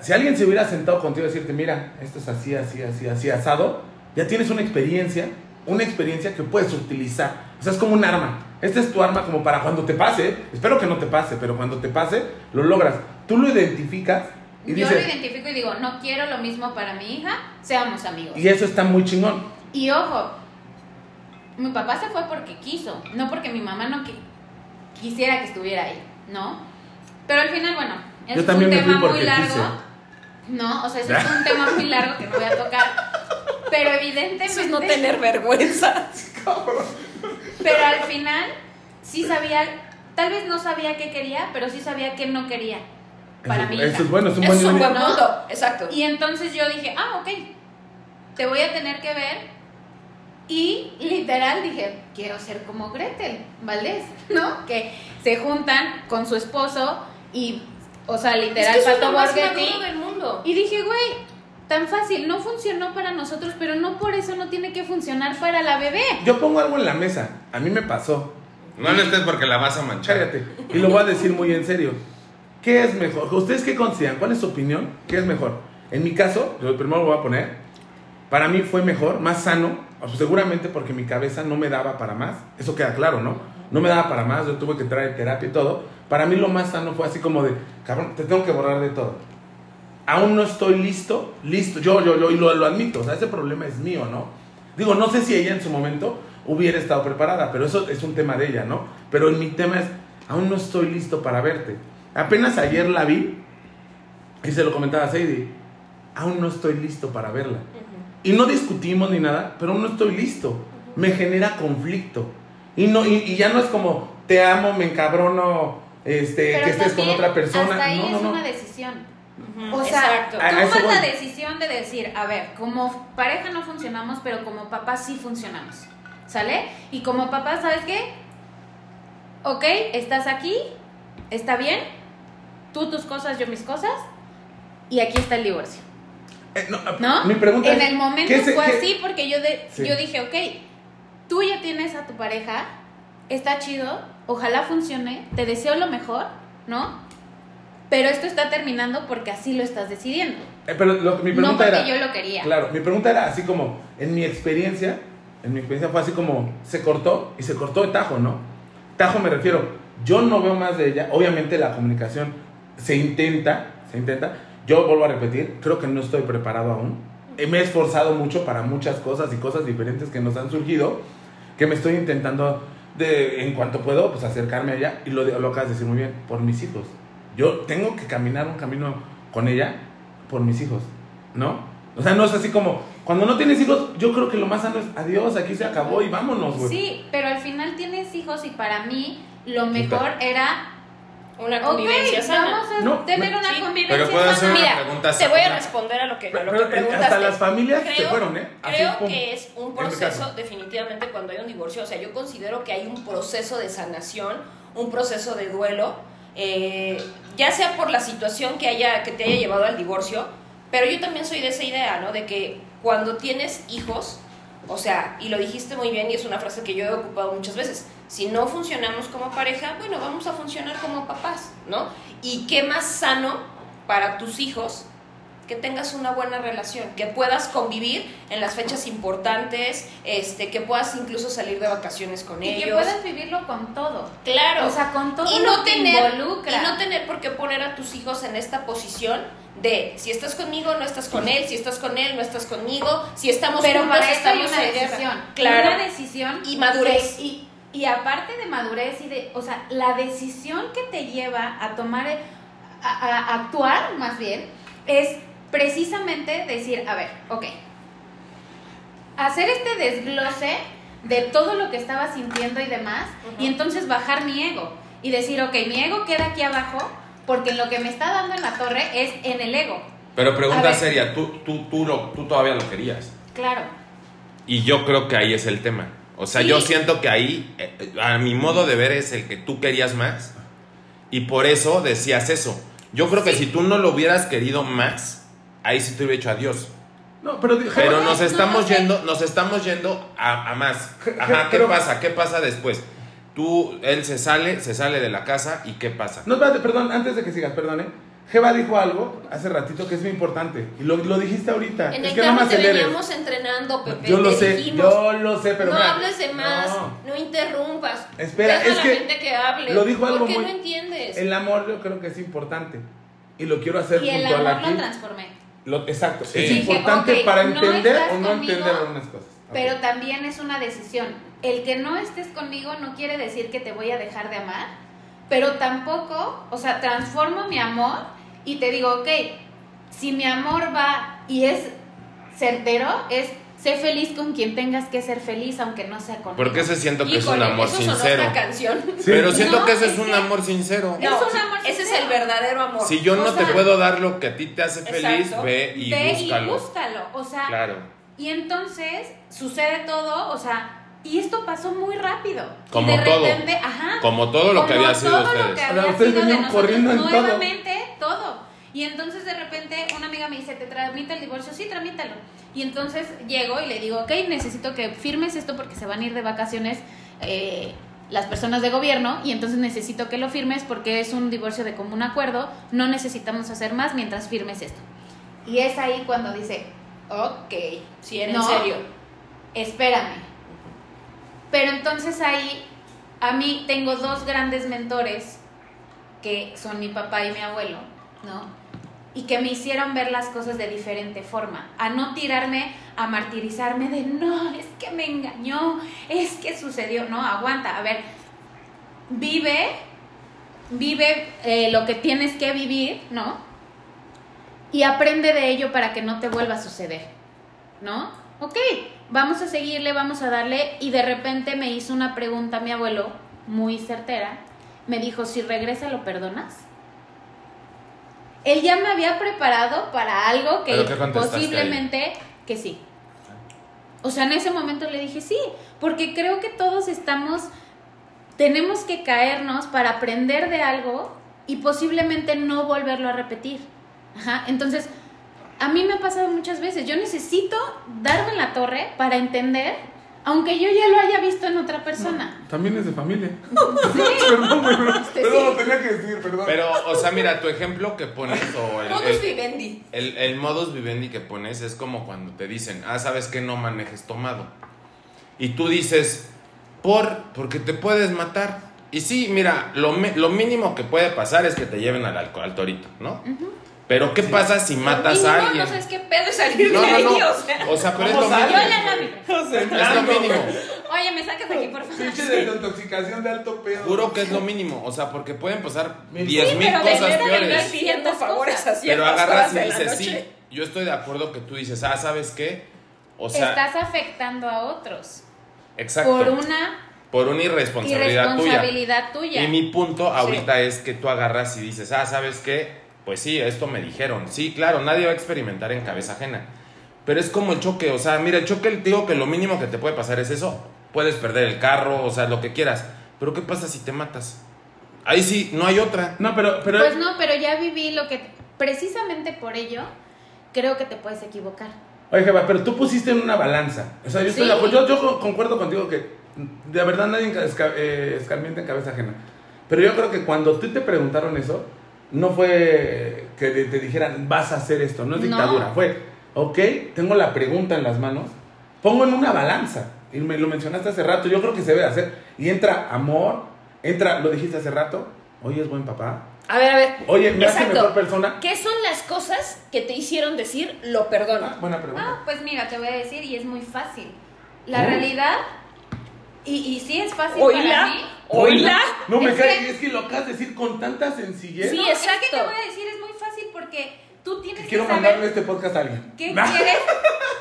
si alguien se hubiera sentado contigo y decirte, mira, esto es así, así, así, así, asado, ya tienes una experiencia, una experiencia que puedes utilizar. O sea, es como un arma. Esta es tu arma como para cuando te pase, espero que no te pase, pero cuando te pase, lo logras. Tú lo identificas y yo dices, lo identifico y digo, no quiero lo mismo para mi hija, seamos amigos. y eso está muy chingón. Y ojo, mi papá se fue porque quiso, no porque mi mamá no qui- quisiera que estuviera ahí, ¿no? Pero al final, bueno, eso es un tema muy largo. quise. No, o sea, eso es <laughs> un tema muy largo que no voy a tocar. Pero evidentemente. Eso es no tener vergüenza. <laughs> Pero al final, sí sabía, tal vez no sabía qué quería, pero sí sabía qué no quería para eso, hija. eso es bueno, es un buen es un buen ¿no? punto. Exacto. Y entonces yo dije, ah, ok, te voy a tener que ver. Y literal dije, quiero ser como Gretel, ¿vale? ¿No? <laughs> Que se juntan con su esposo y, o sea, literal, es que eso es Pato lo más Borghetti. maduro del mundo. Y dije, güey, tan fácil, no funcionó para nosotros, pero no por eso no tiene que funcionar para la bebé. Yo pongo algo en la mesa. A mí me pasó. No le estés porque la vas a manchar. Cállate. Y lo voy a decir muy en serio. ¿Qué es mejor? ¿Ustedes qué consideran? ¿Cuál es su opinión? ¿Qué es mejor? En mi caso, yo primero lo voy a poner. Para mí fue mejor, más sano. seguramente porque mi cabeza no me daba para más. Eso queda claro, ¿no? No me daba para más. Yo tuve que traer terapia y todo. Para mí lo más sano fue así como de, cabrón, te tengo que borrar de todo. Aún no estoy listo, listo. Yo, yo, yo, y lo, lo admito. O sea, ese problema es mío, ¿no? Digo, no sé si ella en su momento hubiera estado preparada, pero eso es un tema de ella, ¿no? Pero en mi tema es, aún no estoy listo para verte. Apenas ayer la vi y se lo comentaba a Sadie, aún no estoy listo para verla. Y no discutimos ni nada, pero aún no estoy listo. Me genera conflicto. Y, no, y, y ya no es como, te amo, me encabrono, este, Pero que estés con otra persona. Hasta ahí no, no, es no. una decisión. O sea, Exacto. a- a eso tomas la decisión de decir, a ver, como pareja no funcionamos, pero como papá sí funcionamos. ¿Sale? Y como papá, ¿sabes qué? Ok, estás aquí, está bien, tú tus cosas, yo mis cosas, y aquí está el divorcio. Eh, no, ¿No? Mi pregunta en es, el momento ¿qué se- fue qué- así porque yo, de, Sí. yo dije, ok, tú ya tienes a tu pareja, está chido, ojalá funcione, te deseo lo mejor, ¿no? Pero esto está terminando porque así lo estás decidiendo. Eh, pero lo- mi No pregunta porque era, yo lo quería. Claro, mi pregunta era así como, en mi experiencia, en mi experiencia fue así como, se cortó y se cortó de tajo, ¿no? Tajo me refiero, yo no veo más de ella, obviamente la comunicación se intenta, se intenta, yo vuelvo a repetir, creo que no estoy preparado aún, Eh, me he esforzado mucho para muchas cosas y cosas diferentes que nos han surgido, que me estoy intentando, de, en cuanto puedo, pues acercarme a ella, y lo, lo acabas de decir muy bien, por mis hijos. Yo tengo que caminar un camino con ella por mis hijos, ¿no? O sea, no es así como, cuando no tienes hijos, yo creo que lo más sano es, adiós, aquí se acabó y vámonos, güey. Sí, pero al final tienes hijos y para mí lo mejor era, Una convivencia sana. vamos a No, tener me- una Sí, convivencia pero puedo hacer sana. una Mira, pregunta te voy a responder a lo que, a lo Pero, que preguntaste. hasta las familias se Creo- fueron, ¿eh? Así, Creo pum. que es un mi proceso, definitivamente, cuando hay un divorcio. O sea, yo considero que hay un proceso de sanación, un proceso de duelo, eh, ya sea por la situación que, haya, que te haya llevado al divorcio, pero yo también soy de esa idea, ¿no? De que cuando tienes hijos, O sea, y lo dijiste muy bien y es una frase que yo he ocupado muchas veces. Si no funcionamos como pareja, bueno, vamos a funcionar como papás, ¿no? Y qué más sano para tus hijos que tengas una buena relación, que puedas convivir en las fechas importantes, este, que puedas incluso salir de vacaciones con Y ellos. que puedas vivirlo con todo. Claro. O sea, con todo y lo no que tener involucra. y no tener por qué poner a tus hijos en esta posición de si estás conmigo no estás con él, si estás con él no estás conmigo, si estamos Pero juntos para eso hay estamos una en decisión. Claro. Una decisión. Y madurez. que- y, y aparte de madurez y de. O sea, la decisión que te lleva a tomar. el- a, a- a actuar, más bien, es precisamente decir: a ver, ok. Hacer este desglose de todo lo que estaba sintiendo y demás. Y entonces bajar mi ego. Y decir: ok, mi ego queda aquí abajo. Porque lo que me está dando en la torre es en el ego. Pero pregunta seria, ¿tú, tú, tú, lo, tú todavía lo querías. Claro. Y yo creo que ahí es el tema. O sea, Sí. yo siento que ahí, eh, a mi modo de ver, es el que tú querías más. Y por eso decías eso. Yo creo que si tú no lo hubieras querido más, ahí sí te hubiera hecho adiós. No, pero, Pero nos no, estamos yendo, nos estamos yendo a, a más. Ajá, ¿qué Pero- pasa? ¿Qué pasa después? Tú, él se sale, se sale de la casa y ¿qué pasa? No, espérate, perdón, antes de que sigas, perdón, ¿eh? Jeva dijo algo hace ratito que es muy importante. Y lo, lo dijiste ahorita. En es el que no carro te aceleres. veníamos entrenando, Pepe. Yo lo te sé, dijimos, yo lo sé, pero no mira, hables de más, no. no, interrumpas. Espera, Deja es a la que gente que hable. lo dijo algo ¿Por qué muy- no entiendes? El amor yo creo que es importante. Y lo quiero hacer Y el amor aquí. lo transformé. Lo- exacto. Sí. Es Dije, importante para entender o no conmigo, entender algunas cosas. Pero también es una decisión. El que no estés conmigo no quiere decir que te voy a dejar de amar, pero tampoco, o sea, transformo mi amor y te digo, ok, si mi amor va y es certero, es sé feliz con quien tengas que ser feliz, aunque no sea conmigo. Porque ese siento que es un amor eso sonó sincero. esta canción. Sí. Pero siento No, que ese es es un que- amor sincero. Es un amor ese es sincero. el verdadero amor. Si yo no O te sea- puedo dar lo que a ti te hace feliz, Exacto. ve y Ve búscalo. y búscalo. O sea, Claro. Y entonces sucede todo, o sea, y esto pasó muy rápido. Y Como de todo. repente, ajá. Como todo lo que como había sido todo ustedes. lo que ustedes sido de venían nosotros, corriendo en todo. nuevamente todo. Y entonces de repente una amiga me dice, ¿te tramita el divorcio? Sí, tramítalo. Y entonces llego y le digo, ok, necesito que firmes esto porque se van a ir de vacaciones eh, las personas de gobierno y entonces necesito que lo firmes porque es un divorcio de común acuerdo, no necesitamos hacer más mientras firmes esto. Y es ahí cuando dice, ok, Si era No. en serio. espérame. Pero entonces ahí, a mí tengo dos grandes mentores, que son mi papá y mi abuelo, ¿no? Y que me hicieron ver las cosas de diferente forma, a no tirarme, a martirizarme de, no, es que me engañó, es que sucedió, no, aguanta, a ver, vive, vive eh, lo que tienes que vivir, ¿no? Y aprende de ello para que no te vuelva a suceder, ¿no? Ok, vamos a seguirle, vamos a darle. Y de repente me hizo una pregunta mi abuelo, muy certera. Me dijo, si regresa, ¿lo perdonas? Él ya me había preparado para algo que ¿Pero qué contestaste posiblemente que sí. O sea, en ese momento le dije sí, porque creo que todos estamos, tenemos que caernos para aprender de algo y posiblemente no volverlo a repetir. Ajá, entonces, a mí me ha pasado muchas veces, yo necesito darme la torre para entender, aunque yo ya lo haya visto en otra persona. También es de familia. <laughs> perdón, perdón. Este Perdón, lo sí. tenía que decir, perdón. Pero, o sea, mira, tu ejemplo que pones o el, Modus el- vivendi. el- el modus vivendi que pones es como cuando te dicen, ah, sabes que no manejes tomado. Y tú dices, por, porque te puedes matar. Y sí, mira, lo, lo mínimo que puede pasar es que te lleven al, alco- al torito, ¿no? Pero ¿qué pasa si matas Mínimo, a alguien? No sabes qué pedo es salir No, de no, ahí, no. o sea. O sea, pero es ¿Cómo lo? Yo mínimo. ya la. <laughs> Es lo mínimo. Oye, me sacas de aquí, por favor. Pinche de intoxicación de alto pedo. Juro que es lo mínimo. O sea, porque pueden pasar Sí, 10 mil pero cosas peores. Pero agarras y dices, sí, yo estoy de acuerdo que tú dices, ah, ¿sabes qué? O sea, Estás afectando a otros exacto. por una por una irresponsabilidad, irresponsabilidad tuya. tuya. Y mi punto ahorita es que tú agarras y dices, ah, ¿sabes qué? Pues sí, esto me dijeron. Sí, claro, nadie va a experimentar en cabeza ajena. Pero es como el choque, o sea, mira, el choque, digo que lo mínimo que te puede pasar es eso. Puedes perder el carro, o sea, lo que quieras. Pero ¿qué pasa si te matas? Ahí sí, no hay otra. No, pero, pero Pues no, pero ya viví lo que precisamente por ello creo que te puedes equivocar. Oye, Jeva, pero tú pusiste en una balanza. O sea, yo, estoy Sí. de acuerdo- yo, yo concuerdo contigo que de verdad nadie esca- eh, escarmienta en cabeza ajena. Pero yo creo que cuando tú te preguntaron eso, no fue que te te dijeran, vas a hacer esto, no es No. dictadura. Fue, ok, tengo la pregunta en las manos, pongo en una balanza. Y me lo mencionaste hace rato, yo creo que se debe hacer. Y entra amor, entra, lo dijiste hace rato, oye, es buen papá. A ver, a ver. Oye, me hace mejor persona. ¿Qué son las cosas que te hicieron decir lo perdono? Ah, buena pregunta. Ah, pues mira, te voy a decir y es muy fácil. La ¿Oh? realidad, y, y sí es fácil para Oíla, mí. oíla. No me Es cae, que- es que lo acabas de decir con tanta sencillez. Sí, No, es que exacto. te voy a decir, es muy fácil porque tú tienes Quiero que saber mandarle este podcast a alguien. qué <laughs> quieres,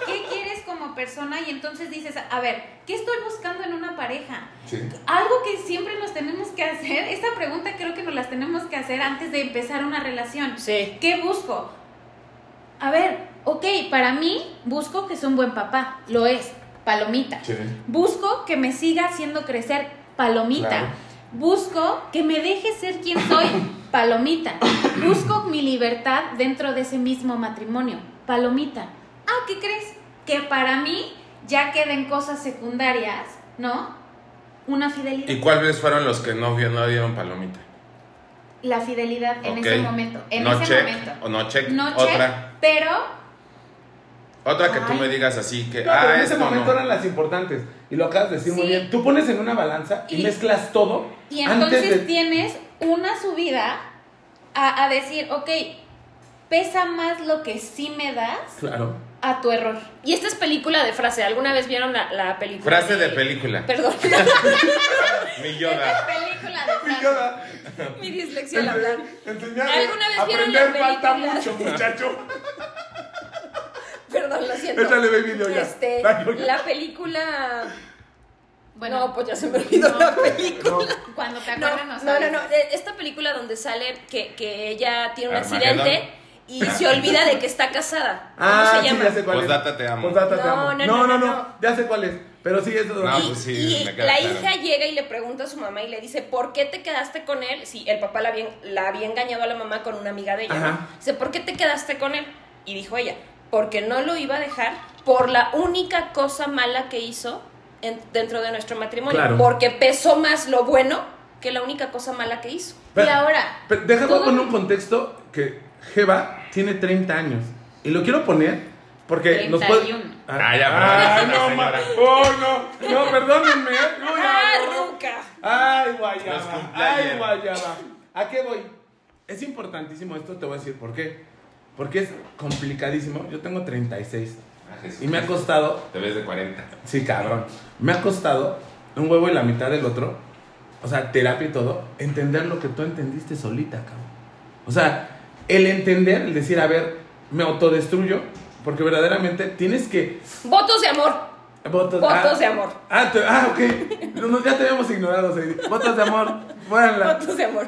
qué quieres como persona y entonces dices, a ver, ¿qué estoy buscando en una pareja? Sí. Algo que siempre nos tenemos que hacer, esta pregunta creo que nos las tenemos que hacer antes de empezar una relación. Sí. ¿Qué busco? A ver, ok, para mí busco que sea un buen papá, lo es, palomita. Sí. Busco que me siga haciendo crecer, palomita. Claro. Busco que me deje ser quien soy, <laughs> palomita. Busco mi libertad dentro de ese mismo matrimonio, palomita. Ah, ¿qué crees? Que para mí ya queden cosas secundarias, ¿no? Una fidelidad. ¿Y cuáles fueron los que no, dieron palomita? La fidelidad en ese momento. En no ese check, momento. O no check. No check, Otra. pero Otra que tú Ay. me digas así que. No, pero ah, en ese esto momento no. eran las importantes. Y lo acabas de decir muy Sí. bien. Tú pones en una balanza y, Y- mezclas todo. Y antes entonces de... tienes una subida a, a decir, ok, pesa más lo que sí me das Claro. a tu error. Y esta es película de frase. ¿Alguna vez vieron la, la película? Frase de película. Perdón. <laughs> Mi Yoda. película de Mi frase. Yoda, Mi dislexia al hablar. ¿Alguna vez vieron la Aprender falta película? mucho, muchacho. Perdón, lo siento. Échale video ya. Este, <laughs> Ay, la película. Bueno, no, pues ya se me olvidó no. la película. cuando te No, acuerdas no, no, no. eh, Esta película donde sale que, que ella tiene un accidente y se olvida de que está casada. ¿Cómo Ah, se sí, llama? ya sé cuál es. Postdata te amo. Postdata te No, amo. no, No, no, no, no, no. Ya sé cuál es. Pero sí, eso. No, y pues sí, y la claro. hija llega y le pregunta a su mamá y le dice, ¿por qué te quedaste con él? Si el papá la había, la había engañado a la mamá con una amiga de ella. ¿no? Dice, ¿por qué te quedaste con él? Y dijo ella, porque no lo iba a dejar por la única cosa mala que hizo en- dentro de nuestro matrimonio. Claro. Porque pesó más lo bueno que la única cosa mala que hizo. Pero- y ahora, Pero déjame todo- poner un contexto que Jeva tiene 30 años. Y lo quiero poner porque nos puede. 31. Ah, ya, Ay, perdón, no, ma- oh, no, no, perdónenme. ¿eh? No, ya, ¡Ah, no. Ruca! Ay, guayaba. Ay, guayaba. ¿A qué voy? Es importantísimo esto, te voy a decir por qué. Porque es complicadísimo. Yo tengo 36 Ah, Jesús. y me ha costado, Te ves de 40. sí, cabrón, me ha costado un huevo y la mitad del otro, o sea, terapia y todo, entender lo que tú entendiste solita, cabrón. O sea, el entender, el decir, a ver, me autodestruyo, porque verdaderamente tienes que... Votos de amor. Votos, Votos de amor. Ah, te- ah, ok. No, no, ya te habíamos ignorado. Votos de amor. Votos de amor.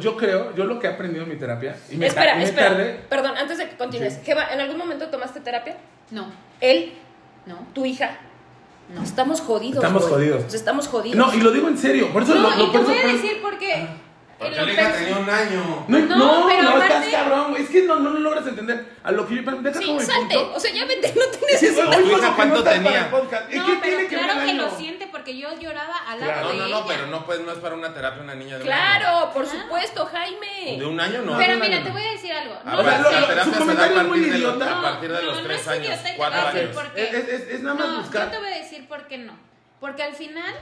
Yo creo, yo lo que he aprendido en mi terapia, y me, espera, me espera. tardé, Perdón, antes de que continúes. Sí. Jeva, ¿en algún momento tomaste terapia? no, Él, no. tu hija. No. Estamos jodidos. Estamos güey. jodidos. Estamos jodidos. No, y lo digo en serio, por eso No, lo, lo- y te por eso- voy a decir por qué. Porque Hija perso- tenía un año. No, no, No, no, pero aparte- estás cabrón, güey. Es que no, no lo logras entender. A lo que yo deja Sí, como salte. punto. O sea, ya vete, no te Sí, necesito. hoy ¿Tu fue hija lo que cuánto no tenía? el podcast. ¿Y No, qué pero tiene que claro que lo siente porque yo lloraba al lado Claro. No, de no, ella. no, pero no, pues, no es para una terapia una niña de un año. Claro, por Ah. supuesto, Jaime. De un año no. Pero no, no, mira, no. te voy a decir algo. A No ver, lo lo- la terapia su se da a partir de los, a partir de No, los no tres es años, cuatro voy a decir años. Es, nada más No, buscar. yo te voy a decir por qué no. Porque al final,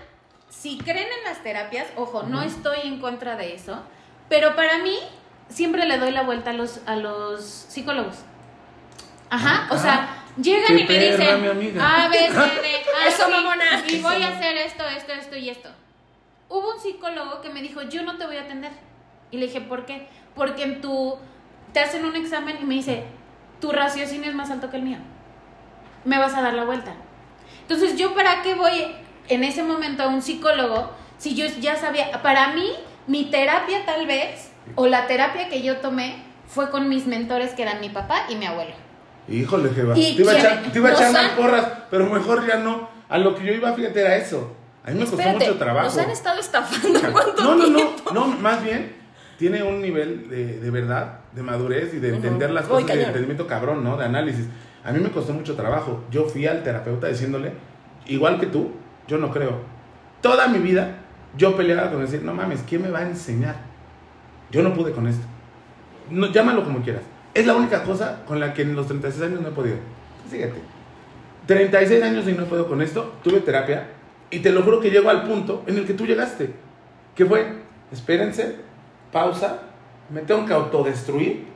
si creen en las terapias, ojo, no estoy en contra de eso, pero para mí siempre le doy la vuelta a los, a los psicólogos. Ajá, o sea, llegan Qué y me dicen. A, B, C, D, A, Eso, mamona. y voy a hacer esto, esto, esto y esto. Hubo un psicólogo que me dijo, yo no te voy a atender. Y le dije, ¿por qué? Porque en tu, te hacen un examen y me dice, tu raciocinio es más alto que el mío. Me vas a dar la vuelta. Entonces, ¿yo para qué voy en ese momento a un psicólogo si yo ya sabía? Para mí, mi terapia tal vez, o la terapia que yo tomé, fue con mis mentores que eran mi papá y mi abuelo. Híjole, Jeva. Te ¿Y iba a quién? echar, te iba a Nos echar más han- porras, pero mejor ya no. A lo que yo iba, fíjate, era eso. A mí me costó mucho trabajo. nos han estado estafando. <laughs> ¿Cuánto No, no, tiempo? no, no, más bien tiene un nivel de, de verdad, de madurez y de entender las cosas, de entendimiento cabrón, ¿no? De análisis. A mí me costó mucho trabajo. Yo fui al terapeuta diciéndole, igual que tú, yo no creo. Toda mi vida yo peleaba con decir, no mames, ¿quién me va a enseñar? Yo no pude con esto. No, llámalo como quieras. Es la única cosa con la que en los 36 años no he podido. Fíjate. 36 años y no he podido con esto. Tuve terapia. Y te lo juro que llego al punto en el que tú llegaste. Que fue, espérense, pausa, me tengo que autodestruir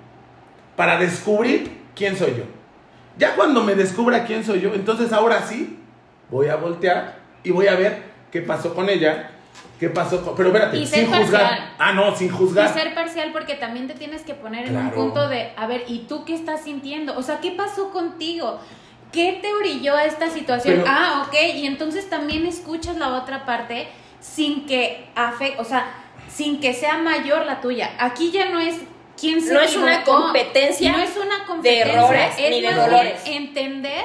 para descubrir quién soy yo. Ya cuando me descubra quién soy yo, entonces ahora sí voy a voltear y voy a ver qué pasó con ella, qué pasó con... Pero espérate, Y ser sin juzgar. parcial. Ah, no, sin Y juzgar. ser parcial porque también te tienes que poner en un punto de, a ver, ¿y tú qué estás sintiendo? O sea, ¿qué pasó contigo? ¿Qué te orilló a esta situación? Pero- ah, ok, y entonces también escuchas la otra parte sin que afe o sea, sin que sea mayor la tuya. Aquí ya no es quién se No es una competencia no es una competencia, errores es ni de dolores. entender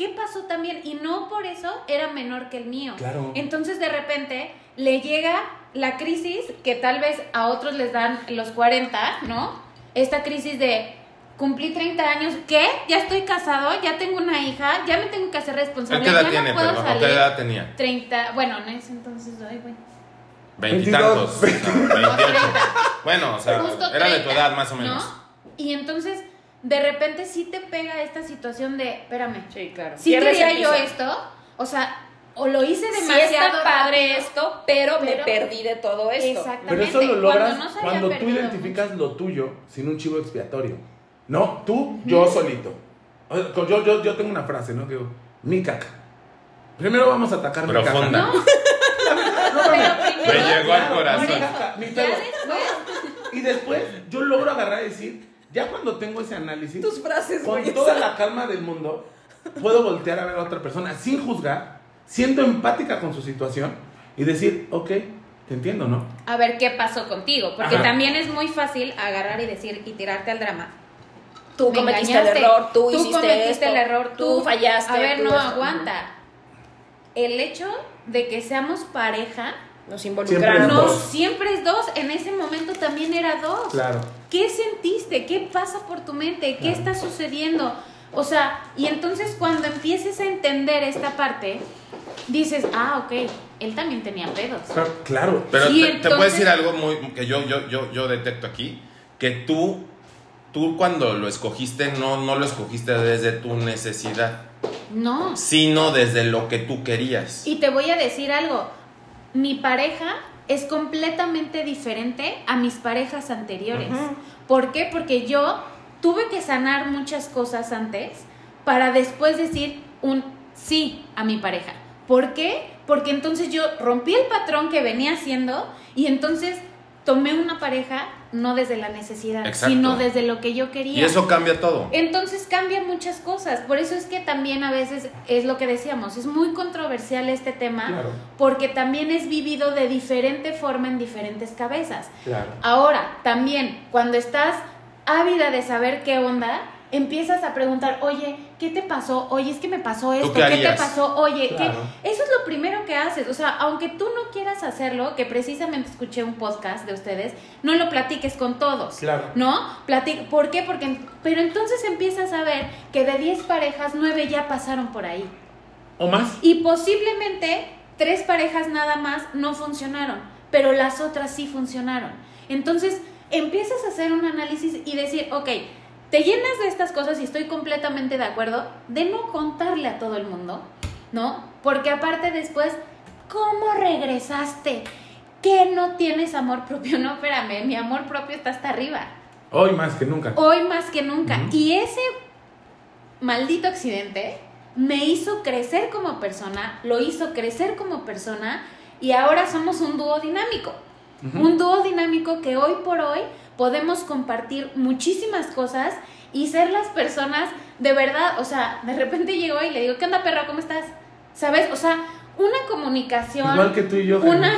qué pasó también y no por eso era menor que el mío. Claro. Entonces de repente le llega la crisis que tal vez a otros les dan los 40, ¿no? Esta crisis de cumplí 30 años, ¿qué? Ya estoy casado, ya tengo una hija, ya me tengo que hacer ¿A responsable, qué edad ya tiene, no puedo perdón? ¿A salir. qué edad tenía? 30, bueno, en ese entonces, ay, güey. Veintitantos. 22. No, Veintiocho. Bueno, o sea, Justo era de tu 30, edad más o menos. ¿no? Y entonces, de repente sí te pega esta situación de, espérame, Sí, claro. si Pierdes quería yo esto, o sea, o lo hice Sí demasiado está padre rápido, esto, pero, me perdí de todo esto. Exactamente. Pero eso lo logras Cuando no tú identificas lo tuyo sin un chivo expiatorio. No, tú, yo solito. Yo, yo, yo tengo una frase, ¿no? Que digo, mi caca. Primero vamos a atacar mi caca. Profunda. No, <laughs> No, primero- Me llegó al corazón. Y después yo logro agarrar y decir, ya cuando tengo ese análisis, Tus frases, con güey. toda la calma del mundo, puedo voltear a ver a otra persona sin juzgar, siendo empática con su situación y decir, ok, te entiendo, ¿no? a ver qué pasó contigo, porque Ajá. también es muy fácil agarrar y decir y tirarte al drama. Tú Me cometiste el error, tú, hiciste cometiste esto, el error, tú, fallaste. A ver, tú no esto. aguanta. El hecho de que seamos pareja Nos involucramos. no dos. siempre es dos, en ese momento también era dos. Claro. ¿Qué sentiste? ¿Qué pasa por tu mente? ¿Qué está sucediendo? O sea, y entonces cuando empieces a entender esta parte, dices, ah, ok, él también tenía pedos. Claro, Claro. Pero te, te puedo entonces- decir algo muy que yo, yo, yo, yo detecto aquí, que tú, tú cuando lo escogiste no, no lo escogiste desde tu necesidad, No. sino desde lo que tú querías. Y te voy a decir algo, mi pareja es completamente diferente a mis parejas anteriores. ¿Por qué? Porque yo tuve que sanar muchas cosas antes para después decir un sí a mi pareja. ¿Por qué? Porque entonces yo rompí el patrón que venía haciendo y entonces tomé una pareja no desde la necesidad, Exacto. sino desde lo que yo quería. Y eso cambia todo. Entonces cambian muchas cosas. Por eso es que también a veces es lo que decíamos, es muy controversial este tema Claro. porque también es vivido de diferente forma en diferentes cabezas. Claro. Ahora, también cuando estás ávida de saber qué onda, empiezas a preguntar, oye, ¿qué te pasó? Oye, es que me pasó esto, qué ¿qué, te pasó? Oye. Eso es lo primero que haces. O sea, aunque tú no quieras hacerlo, que precisamente escuché un podcast de ustedes, no lo platiques con todos. Claro. ¿No? Platic ¿Por qué? Porque, pero entonces empiezas a ver que de 10 parejas, 9 ya pasaron por ahí. ¿O más? Y posiblemente tres parejas nada más no funcionaron, pero las otras sí funcionaron. Entonces empiezas a hacer un análisis y decir, ok, te llenas de estas cosas y estoy completamente de acuerdo de no contarle a todo el mundo, ¿no? Porque aparte después, ¿cómo regresaste? ¿Que no tienes amor propio? <laughs> No, espérame, mi amor propio está hasta arriba Hoy más que nunca. hoy más que nunca. Y ese maldito accidente me hizo crecer como persona, lo hizo crecer como persona y ahora somos un dúo dinámico. Un dúo dinámico que hoy por hoy podemos compartir muchísimas cosas y ser las personas de verdad, o sea, de repente llego y le digo, ¿qué onda perro? ¿Cómo estás? ¿Sabes? O sea, una comunicación. Igual que tú y yo. Una.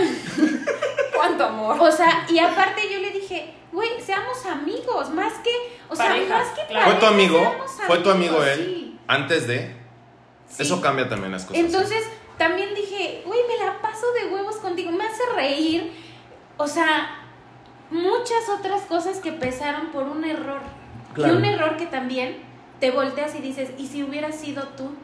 <laughs> ¿Cuánto amor? o sea, y aparte yo le dije, güey, seamos amigos, más que, o sea, Pareja, más que claro. ¿Fue tu pareja, amigo? ¿Fue tu amigo él? sí, Antes de... sí. Eso cambia también las cosas. Entonces, también dije, güey, me la paso de huevos contigo, me hace reír. O sea, muchas otras cosas que pesaron por un error. Claro. Y un error que también te volteas y dices, ¿y si hubieras sido tú?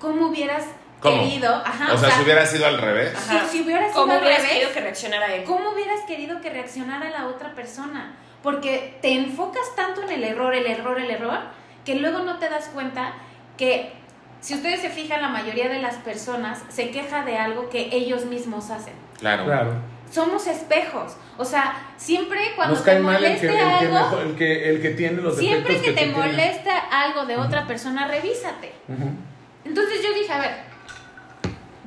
¿Cómo hubieras ¿Cómo? querido? Ajá, o sea, si hubiera sido al revés. si, si hubieras ¿Cómo sido al hubieras revés, querido que reaccionara él? ¿Cómo hubieras querido que reaccionara la otra persona? Porque te enfocas tanto en el error, el error, el error, que luego no te das cuenta que si ustedes se fijan, la mayoría de las personas se queja de algo que ellos mismos hacen. Claro. Claro. Somos espejos. O sea, siempre cuando Nos te cae mal el moleste que, el, que algo, el que, el que tiene los siempre que te tienes. molesta algo de otra persona, revísate. Entonces yo dije, a ver,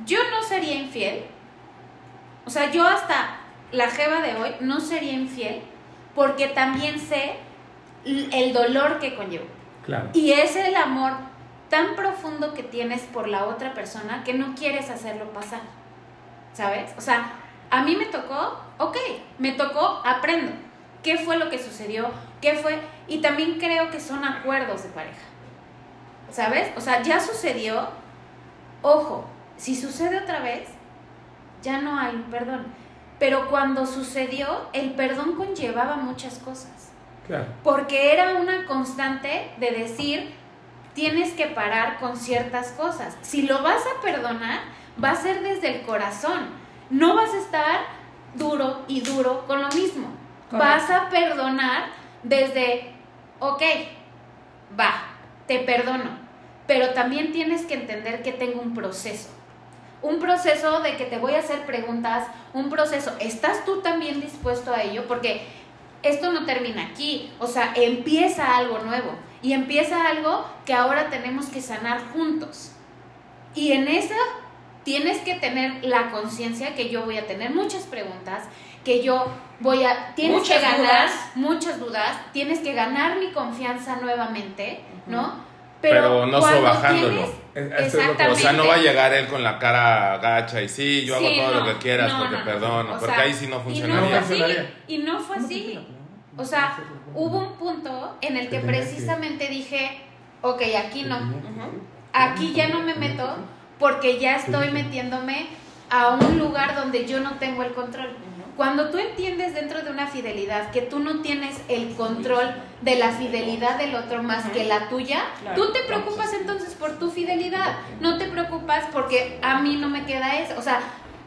yo no sería infiel. O sea, yo hasta la jeva de hoy no sería infiel porque también sé el dolor que conlleva. Claro. Y es el amor tan profundo que tienes por la otra persona que no quieres hacerlo pasar. ¿Sabes? O sea, a mí me tocó, ok, me tocó, aprendo. ¿Qué fue lo que sucedió? ¿Qué fue? Y también creo que son acuerdos de pareja. ¿Sabes? O sea, ya sucedió. Ojo, si sucede otra vez, ya no hay un perdón. Pero cuando sucedió, el perdón conllevaba muchas cosas. Claro. Porque era una constante de decir, tienes que parar con ciertas cosas. Si lo vas a perdonar, va a ser desde el corazón. No vas a estar duro y duro con lo mismo. Correcto. Vas a perdonar desde, ok, va, te perdono. Pero también tienes que entender que tengo un proceso. Un proceso de que te voy a hacer preguntas, un proceso. ¿Estás tú también dispuesto a ello? Porque esto no termina aquí, o sea, empieza algo nuevo y empieza algo que ahora tenemos que sanar juntos. Y en eso tienes que tener la conciencia que yo voy a tener muchas preguntas, que yo voy a tienes Muchas que ganar dudas. muchas dudas, tienes que ganar mi confianza nuevamente, ¿no? Pero no cuando sobajándolo. tienes- exactamente. O sea, no va a llegar él con la cara gacha y sí, yo hago Sí, todo no, lo que quieras no, porque no, no. perdono, porque sea, ahí sí no Y no funcionaría. fue así. funcionaría. Y no fue así. O sea, hubo un punto en el que precisamente dije, ok, aquí no, aquí ya no me meto porque ya estoy metiéndome a un lugar donde yo no tengo el control. Cuando tú entiendes dentro de una fidelidad que tú no tienes el control de la fidelidad del otro más que la tuya, tú te preocupas entonces por tu fidelidad. No te preocupas porque a mí no me queda eso. O sea,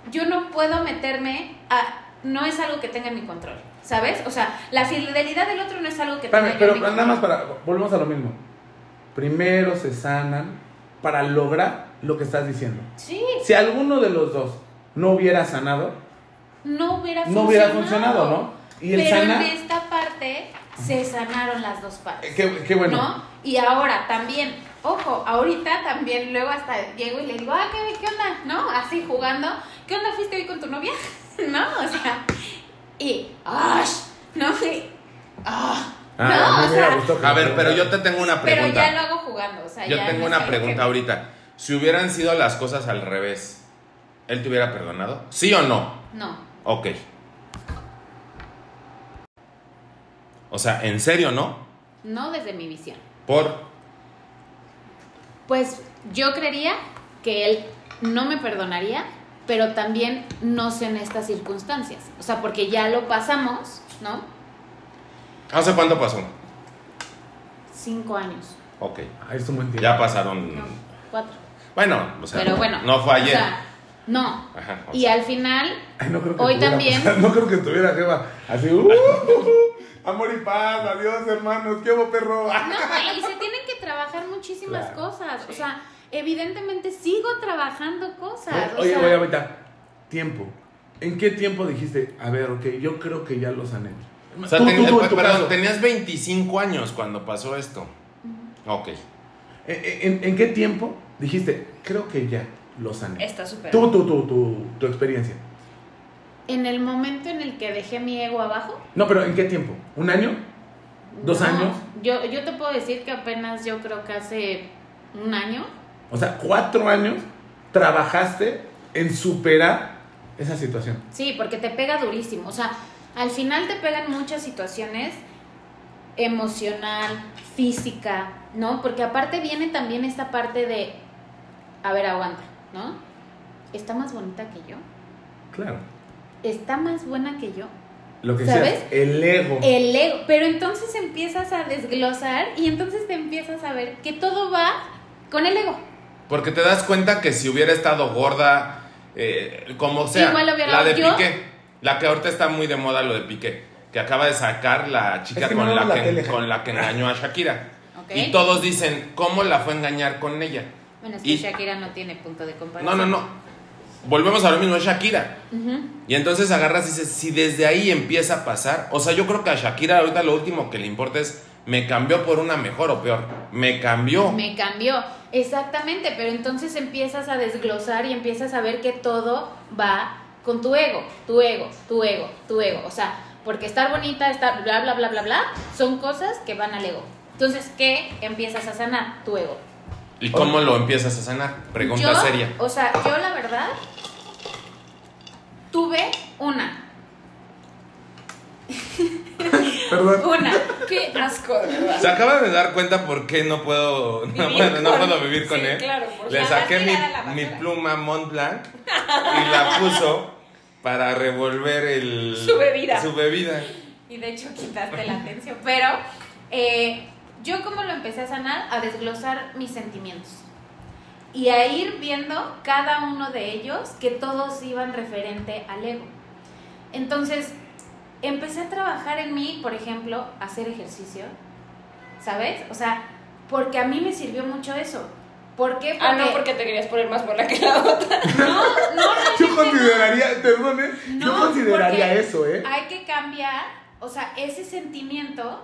yo no puedo meterme a... No es algo que tenga en mi control, ¿sabes? O sea, la fidelidad del otro no es algo que Espérame, tenga yo pero en mi nada más control. para. Volvemos a lo mismo. Primero se sanan para lograr lo que estás diciendo. Sí, Si alguno de los dos no hubiera sanado, no hubiera no hubiera funcionado, ¿no? Y el Pero sanar. en esta parte se sanaron las dos partes. Qué, qué bueno. ¿No? Y ahora también, ojo, ahorita también luego hasta llego y le digo, ah, ¿qué, qué onda? ¿No? Así jugando, ¿qué onda fuiste hoy con tu novia? <laughs> ¿No? O sea, y, ¡ash! ¿No? Y, ¡ah! Ah, no, me o sea, A ver, pero yo te tengo una pero pregunta. ya lo hago jugando, o sea, Yo ya tengo una pregunta que- ahorita. Si hubieran sido las cosas al revés, ¿él te hubiera perdonado? ¿Sí o no? No, Ok. O sea, ¿en serio no? no desde mi visión. Por... Pues yo creería que él no me perdonaría, pero también no sé en estas circunstancias. O sea, porque ya lo pasamos, ¿no? ¿Hace cuánto pasó? Cinco años. Ok. Ah, es un buen tiempo. Ya pasaron... No, cuatro. Bueno, o sea, pero bueno. no fue o ayer. sea, no. Ajá, o Y al final, <laughs> Ay, no creo que Hoy tuviera también. <laughs> no creo que estuviera Jeva así. uh, <laughs> amor y paz, adiós hermanos, ¿qué hubo perro? no, y se tienen que trabajar muchísimas Claro. cosas. O sea, evidentemente sigo trabajando cosas. o Oye, oye, ahorita, tiempo. ¿En qué tiempo dijiste, a ver, ok, yo creo que ya lo sané? o sea, Tú- ten- tú- tú, eh, perdón, tenías 25 años cuando pasó esto. Ok. ¿En, en- en qué tiempo dijiste, creo que ya lo sané? Está súper. Tú, tú, tú, tu, tu experiencia. en el momento en el que dejé mi ego abajo. No, pero ¿en qué tiempo? ¿Un año? ¿Dos no, años? Yo, yo te puedo decir que apenas yo creo que hace un año. O sea, cuatro años trabajaste en superar esa situación. Sí, porque te pega durísimo. O sea, al final te pegan muchas situaciones emocional, física, ¿no? Porque aparte viene también esta parte de, a ver, aguanta, ¿no? ¿Está más bonita que yo? Claro. ¿Está más buena que yo? Lo que ¿Sabes? el ego. El ego. Pero entonces empiezas a desglosar y entonces te empiezas a ver que todo va con el ego. Porque te das cuenta que si hubiera estado gorda, eh, como sea, Igual hubiera- la de yo- Piqué, la que ahorita está muy de moda, lo de Piqué, que acaba de sacar la chica Es que no con, la que, con la que engañó a Shakira. Ok. Y todos dicen, ¿cómo la fue a engañar con ella? Bueno, es que Y- Shakira no tiene punto de No, comparación. no, no. Volvemos a lo mismo, es Shakira. Y entonces agarras y dices, si desde ahí empieza a pasar, o sea, yo creo que a Shakira ahorita lo último que le importa es, me cambió por una mejor o peor. Me cambió. Me cambió, exactamente, pero entonces empiezas a desglosar y empiezas a ver que todo va con tu ego, tu ego, tu ego, tu ego. O sea, porque estar bonita, estar bla, bla, bla, bla, bla, son cosas que van al ego. Entonces, ¿qué empiezas a sanar? Tu ego. ¿Y cómo lo empiezas a sanar? Pregunta yo, seria. O sea, yo la verdad tuve una, <laughs> Perdón. una. Qué asco, de verdad. Se acaba de dar cuenta por qué no puedo, <laughs> no, Vivir bueno, no con- puedo vivir con sí, él. claro, por Le saqué mi, pluma Mont Blanc y la puso para revolver el, Su bebida. Su bebida. Y de hecho quitaste la atención. Pero eh, yo como lo empecé a sanar, a desglosar mis sentimientos. Y a ir viendo cada uno de ellos que todos iban referente al ego. Entonces, empecé a trabajar en mí, por ejemplo, hacer ejercicio. ¿Sabes? O sea, porque a mí me sirvió mucho eso. ¿Por qué? Ah, no, porque te querías poner más buena que la otra. <laughs> No, no, no. Yo consideraría, perdón, ¿eh? yo No, consideraría porque eso, ¿eh? Hay que cambiar, o sea, ese sentimiento,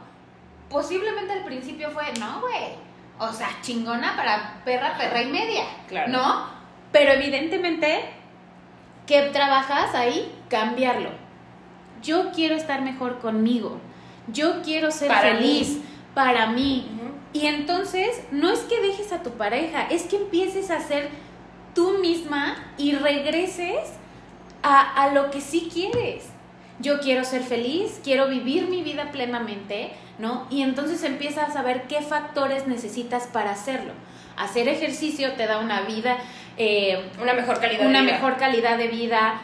posiblemente al principio fue, no, güey, o sea, chingona para perra, perra y media, Claro. ¿no? Pero evidentemente, que trabajas ahí? Cambiarlo. Yo quiero estar mejor conmigo, yo quiero ser Para feliz para mí. Y entonces, no es que dejes a tu pareja, es que empieces a ser tú misma y regreses a, a lo que sí quieres. Yo quiero ser feliz, quiero vivir mi vida plenamente, ¿no? Y entonces empiezas a ver qué factores necesitas para hacerlo. Hacer ejercicio te da una vida, eh, Una mejor calidad una de vida. mejor calidad de vida,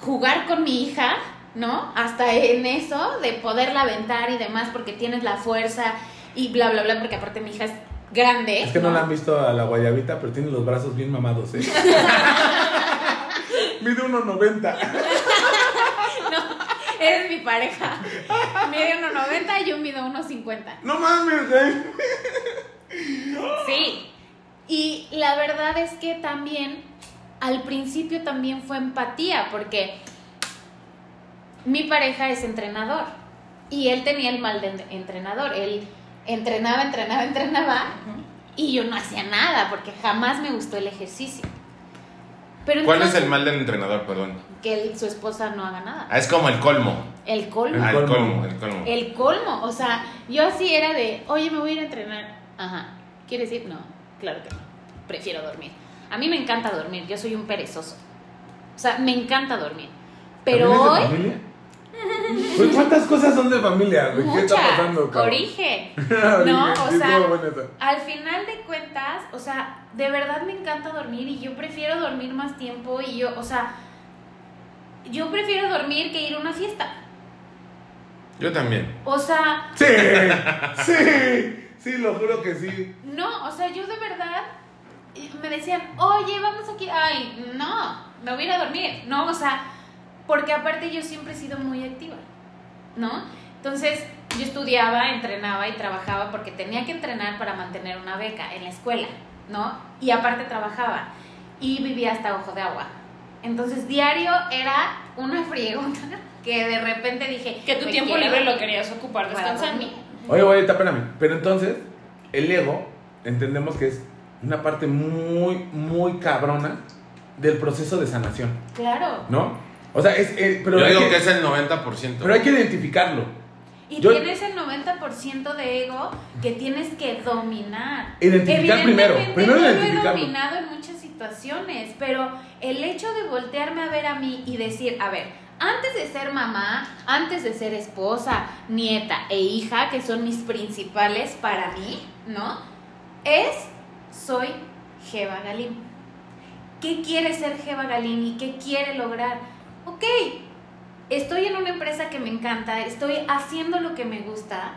jugar con mi hija, ¿no? Hasta en eso, de poderla aventar y demás, porque tienes la fuerza y bla, bla, bla, porque aparte mi hija es grande. Es que no la han visto a la guayabita, pero tiene los brazos bien mamados, ¿eh? <laughs> Mide 1.90. <laughs> Eres mi pareja. Mide 1,90 y yo mido 1,50. No mames, güey. Sí. Y la verdad es que también, al principio también fue empatía, porque mi pareja es entrenador y él tenía el mal de entrenador. Él entrenaba, entrenaba, entrenaba y yo no hacía nada porque jamás me gustó el ejercicio. Pero ¿Cuál es el mal del entrenador, perdón? Que él- su esposa no haga nada. Ah, es como el colmo. El colmo. Ah, el colmo. el colmo. El colmo, o sea, yo así era de, oye, me voy a ir a entrenar. Ajá, ¿quieres ir? No, claro que no. Prefiero dormir. A mí me encanta dormir, yo soy un perezoso. O sea, me encanta dormir. Pero ¿También es de hoy, Güey, ¿cuántas cosas son de familia, güey? ¿Qué está mucha pasando, cabrón? origen. <laughs> No, o sí, sea. Al final de cuentas, o sea, de verdad me encanta dormir y yo prefiero dormir más tiempo y yo, o sea, yo prefiero dormir que ir a una fiesta. Yo también. O sea, Sí, <laughs> sí, sí, lo juro que sí. No, o sea, yo de verdad eh, me decían, oye, vamos aquí. Ay, no, me voy a ir a dormir. No, o sea, porque aparte yo siempre he sido muy activa, ¿no? Entonces, yo estudiaba, entrenaba y trabajaba porque tenía que entrenar para mantener una beca en la escuela, ¿no? Y aparte trabajaba y vivía hasta ojo de agua. Entonces, diario era una <laughs> friegona que de repente dije Que tu "Me tiempo quiero libre lo querías ocupar para descansando. dormir". Oye, oye, espérame. Pero entonces, el ego, entendemos que es una parte muy, muy cabrona del proceso de sanación, Claro. ¿no? O sea, es. eh, pero, Yo hay digo que, que es el 90%. pero hay que identificarlo. Y Yo- tienes el 90% de ego que tienes que dominar. Identificar primero, Evidentemente, primero yo lo he dominado en muchas situaciones, pero el hecho de voltearme a ver a mí y decir, a ver, antes de ser mamá, antes de ser esposa, nieta e hija, que son mis principales para mí, ¿no? Es, soy Jeva Galín. ¿Qué quiere ser Jeva Galín y qué quiere lograr? Ok, estoy en una empresa que me encanta, estoy haciendo lo que me gusta,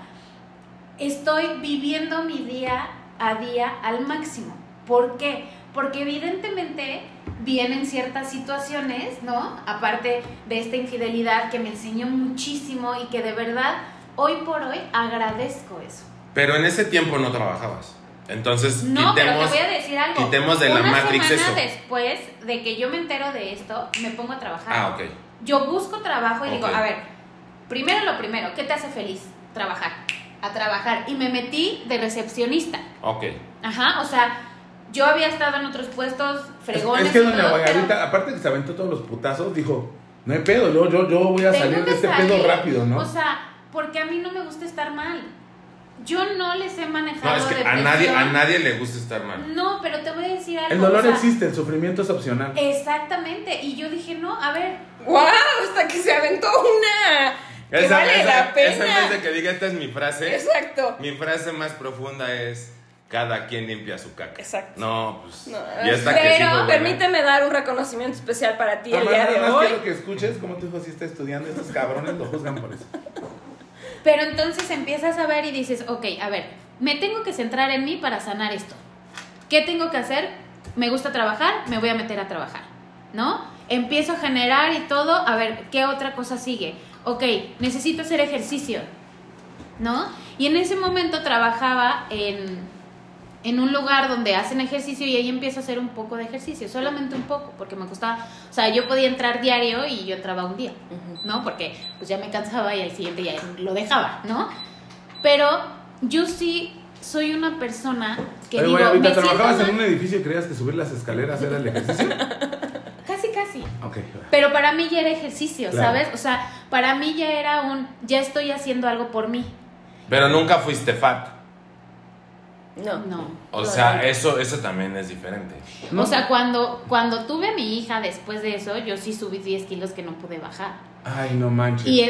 estoy viviendo mi día a día al máximo. ¿Por qué? Porque evidentemente vienen ciertas situaciones, ¿no? Aparte de esta infidelidad que me enseñó muchísimo y que de verdad hoy por hoy agradezco eso. Pero en ese tiempo no trabajabas. Entonces, No, pero quitemos, te voy a decir algo. quitemos de la Una Matrix semana eso. después de que yo me entero de esto, me pongo a trabajar. Ah, ok. Yo busco trabajo y digo, a ver, primero lo primero, ¿qué te hace feliz? Trabajar. A trabajar. Y me metí de recepcionista. Ok. Ajá, o sea, yo había estado en otros puestos Es, fregones. es que y doña todo, Guayabita, pero aparte que se aventó todos los putazos, dijo, no hay pedo, yo, yo, yo voy a tengo salir de que este salir, pedo rápido, ¿no? O sea, porque a mí no me gusta estar mal. Yo no les he manejado No, es que a nadie, a nadie le gusta estar mal. No, pero te voy a decir algo. el dolor o sea, existe, el sufrimiento es opcional. Exactamente. Y yo dije, no, a ver, ¡Wow! Hasta que se aventó una. Que Esa, vale esa- la pena. esa vez de que diga esta es mi frase, Exacto. mi frase más profunda es cada quien limpia su caca. Exacto. No, pues. No, y esta que sí pero buena. permíteme dar un reconocimiento especial para ti el Además, día de más hoy. quiero que escuches cómo tu hijo sí está estudiando, estos cabrones lo juzgan por eso. Pero entonces empiezas a ver y dices, ok, a ver, me tengo que centrar en mí para sanar esto. ¿Qué tengo que hacer? Me gusta trabajar, me voy a meter a trabajar, ¿no? Empiezo a generar y todo, a ver, ¿qué otra cosa sigue? Ok, necesito hacer ejercicio, ¿no? Y en ese momento trabajaba en, en un lugar donde hacen ejercicio y ahí empiezo a hacer un poco de ejercicio, solamente un poco, porque me gustaba, o sea, yo podía entrar diario y yo entraba un día, ¿no? Porque pues ya me cansaba y al siguiente ya lo dejaba, ¿no? Pero yo sí soy una persona que Oye, digo, me siento ¿trabajabas en un edificio y creías que subir las escaleras era el ejercicio? <laughs> Casi, casi. Ok. Pero para mí ya era ejercicio, Claro. ¿sabes? O sea, para mí ya era un, ya estoy haciendo algo por mí. Pero nunca fuiste fat. No. No. O sea, eso, eso también es diferente. O sea, cuando, cuando tuve a mi hija después de eso, yo sí subí 10 kilos que no pude bajar. Ay, no manches. Y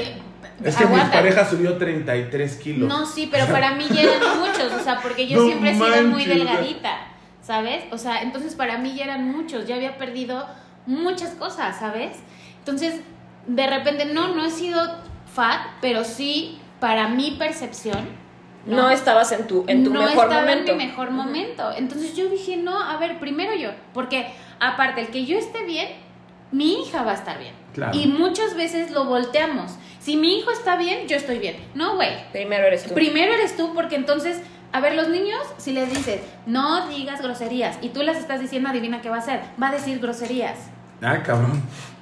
es que mi pareja subió 33 kilos. No, sí, pero para mí ya eran muchos, o sea, porque yo No siempre he sido muy delgadita, ¿sabes? O sea, entonces para mí ya eran muchos, ya había perdido muchas cosas, ¿sabes? Entonces, de repente, no, no he sido fat, pero sí, para mi percepción, No, estabas en tu, en tu no mejor estaba momento. en mi mejor momento. Entonces yo dije, no, a ver, primero yo, porque aparte, el que yo esté bien, mi hija va a estar bien. Claro. Y muchas veces lo volteamos. Si mi hijo está bien, yo estoy bien. No, güey. Primero eres tú. Primero eres tú, porque entonces, a ver, los niños, si les dices, no digas groserías, y tú las estás diciendo, adivina qué va a hacer. Va a decir groserías. Ay, cabrón.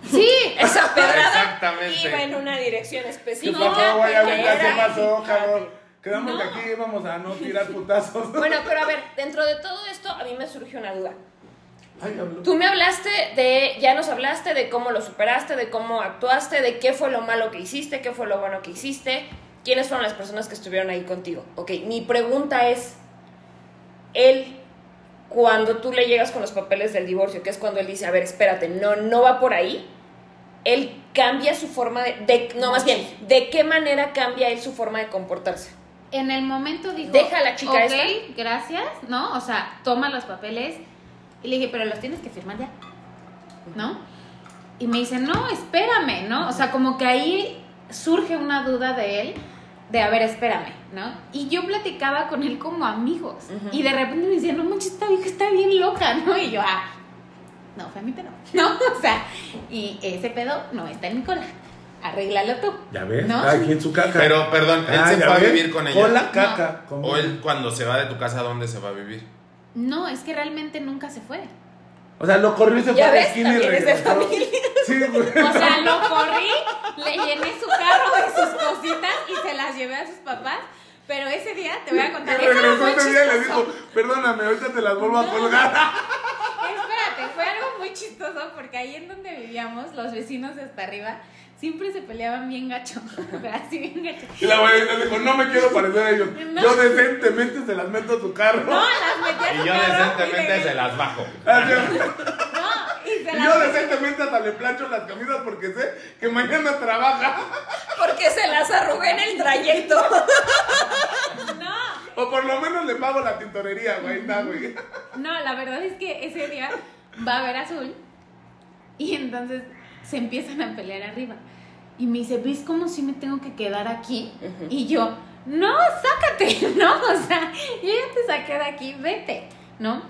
Sí, <laughs> Esa pedrada Exactamente. iba en una dirección ¿Qué específica. pasó, Guayabita? que ¿Qué era- pasó, cabrón? Quedamos No. que aquí íbamos a no <laughs> tirar putazos. Bueno, pero a ver, <laughs> dentro de todo esto a mí me surgió una duda. Ay. Tú me hablaste de, ya nos hablaste de cómo lo superaste, de cómo actuaste, de qué fue lo malo que hiciste, qué fue lo bueno que hiciste, quiénes fueron las personas que estuvieron ahí contigo. Ok, mi pregunta es, él, cuando tú le llegas con los papeles del divorcio, que es cuando él dice, a ver, espérate, no, no va por ahí, él cambia su forma de, de- no, más bien, ¿de qué manera cambia él su forma de comportarse? En el momento dijo, Deja a la chica ok, esta". gracias, ¿no? O sea, toma los papeles. Y le dije, pero los tienes que firmar ya, ¿no? Y me dice, no, espérame, ¿no? O sea, como que ahí surge una duda de él, de, a ver, espérame, ¿no? Y yo platicaba con él como amigos. Y de repente me decía, no manches, esta vieja está bien loca, ¿no? Y yo, ah, no, fue mi pedo, ¿no? <laughs> O sea, y ese pedo no está en mi cola. Arréglalo tú. Ya ves, ¿No? cada quien su caca. Pero, perdón, él Ah, se fue a vivir con ella. Cola, caca. como- O él cuando se va de tu casa, ¿a dónde se va a vivir? No, es que realmente nunca se fue. O sea, lo corrió y se fue a la esquina y también es de regresó. familia. Sí, güey. O sea, lo corrí, le llené su carro de sus cositas y se las llevé a sus papás. Pero ese día te voy a contar. eso era regresó ese día y le dijo, perdóname, ahorita te las vuelvo a colgar. Espérate, fue algo muy chistoso porque ahí en donde vivíamos, los vecinos de hasta arriba siempre se peleaban bien gacho. <laughs> Así bien gacho. Y la güeyita dijo, no me quiero parecer a ellos. No. Yo decentemente se las meto a tu carro. No, las metí a Y su yo carro decentemente y se las bajo. Así- No, y se Y las yo decentemente hasta le plancho las camisas porque sé que mañana trabaja. Porque se las arrugué en el trayecto. <laughs> No, O por lo menos le pago la tintorería, güey. Está, güey. No, la verdad es que ese día va a ver azul y entonces se empiezan a pelear arriba. Y me dice, ¿ves cómo si me tengo que quedar aquí? Y yo, no, sácate, <laughs> ¿no? O sea, yo ya te saqué de aquí, vete, ¿no?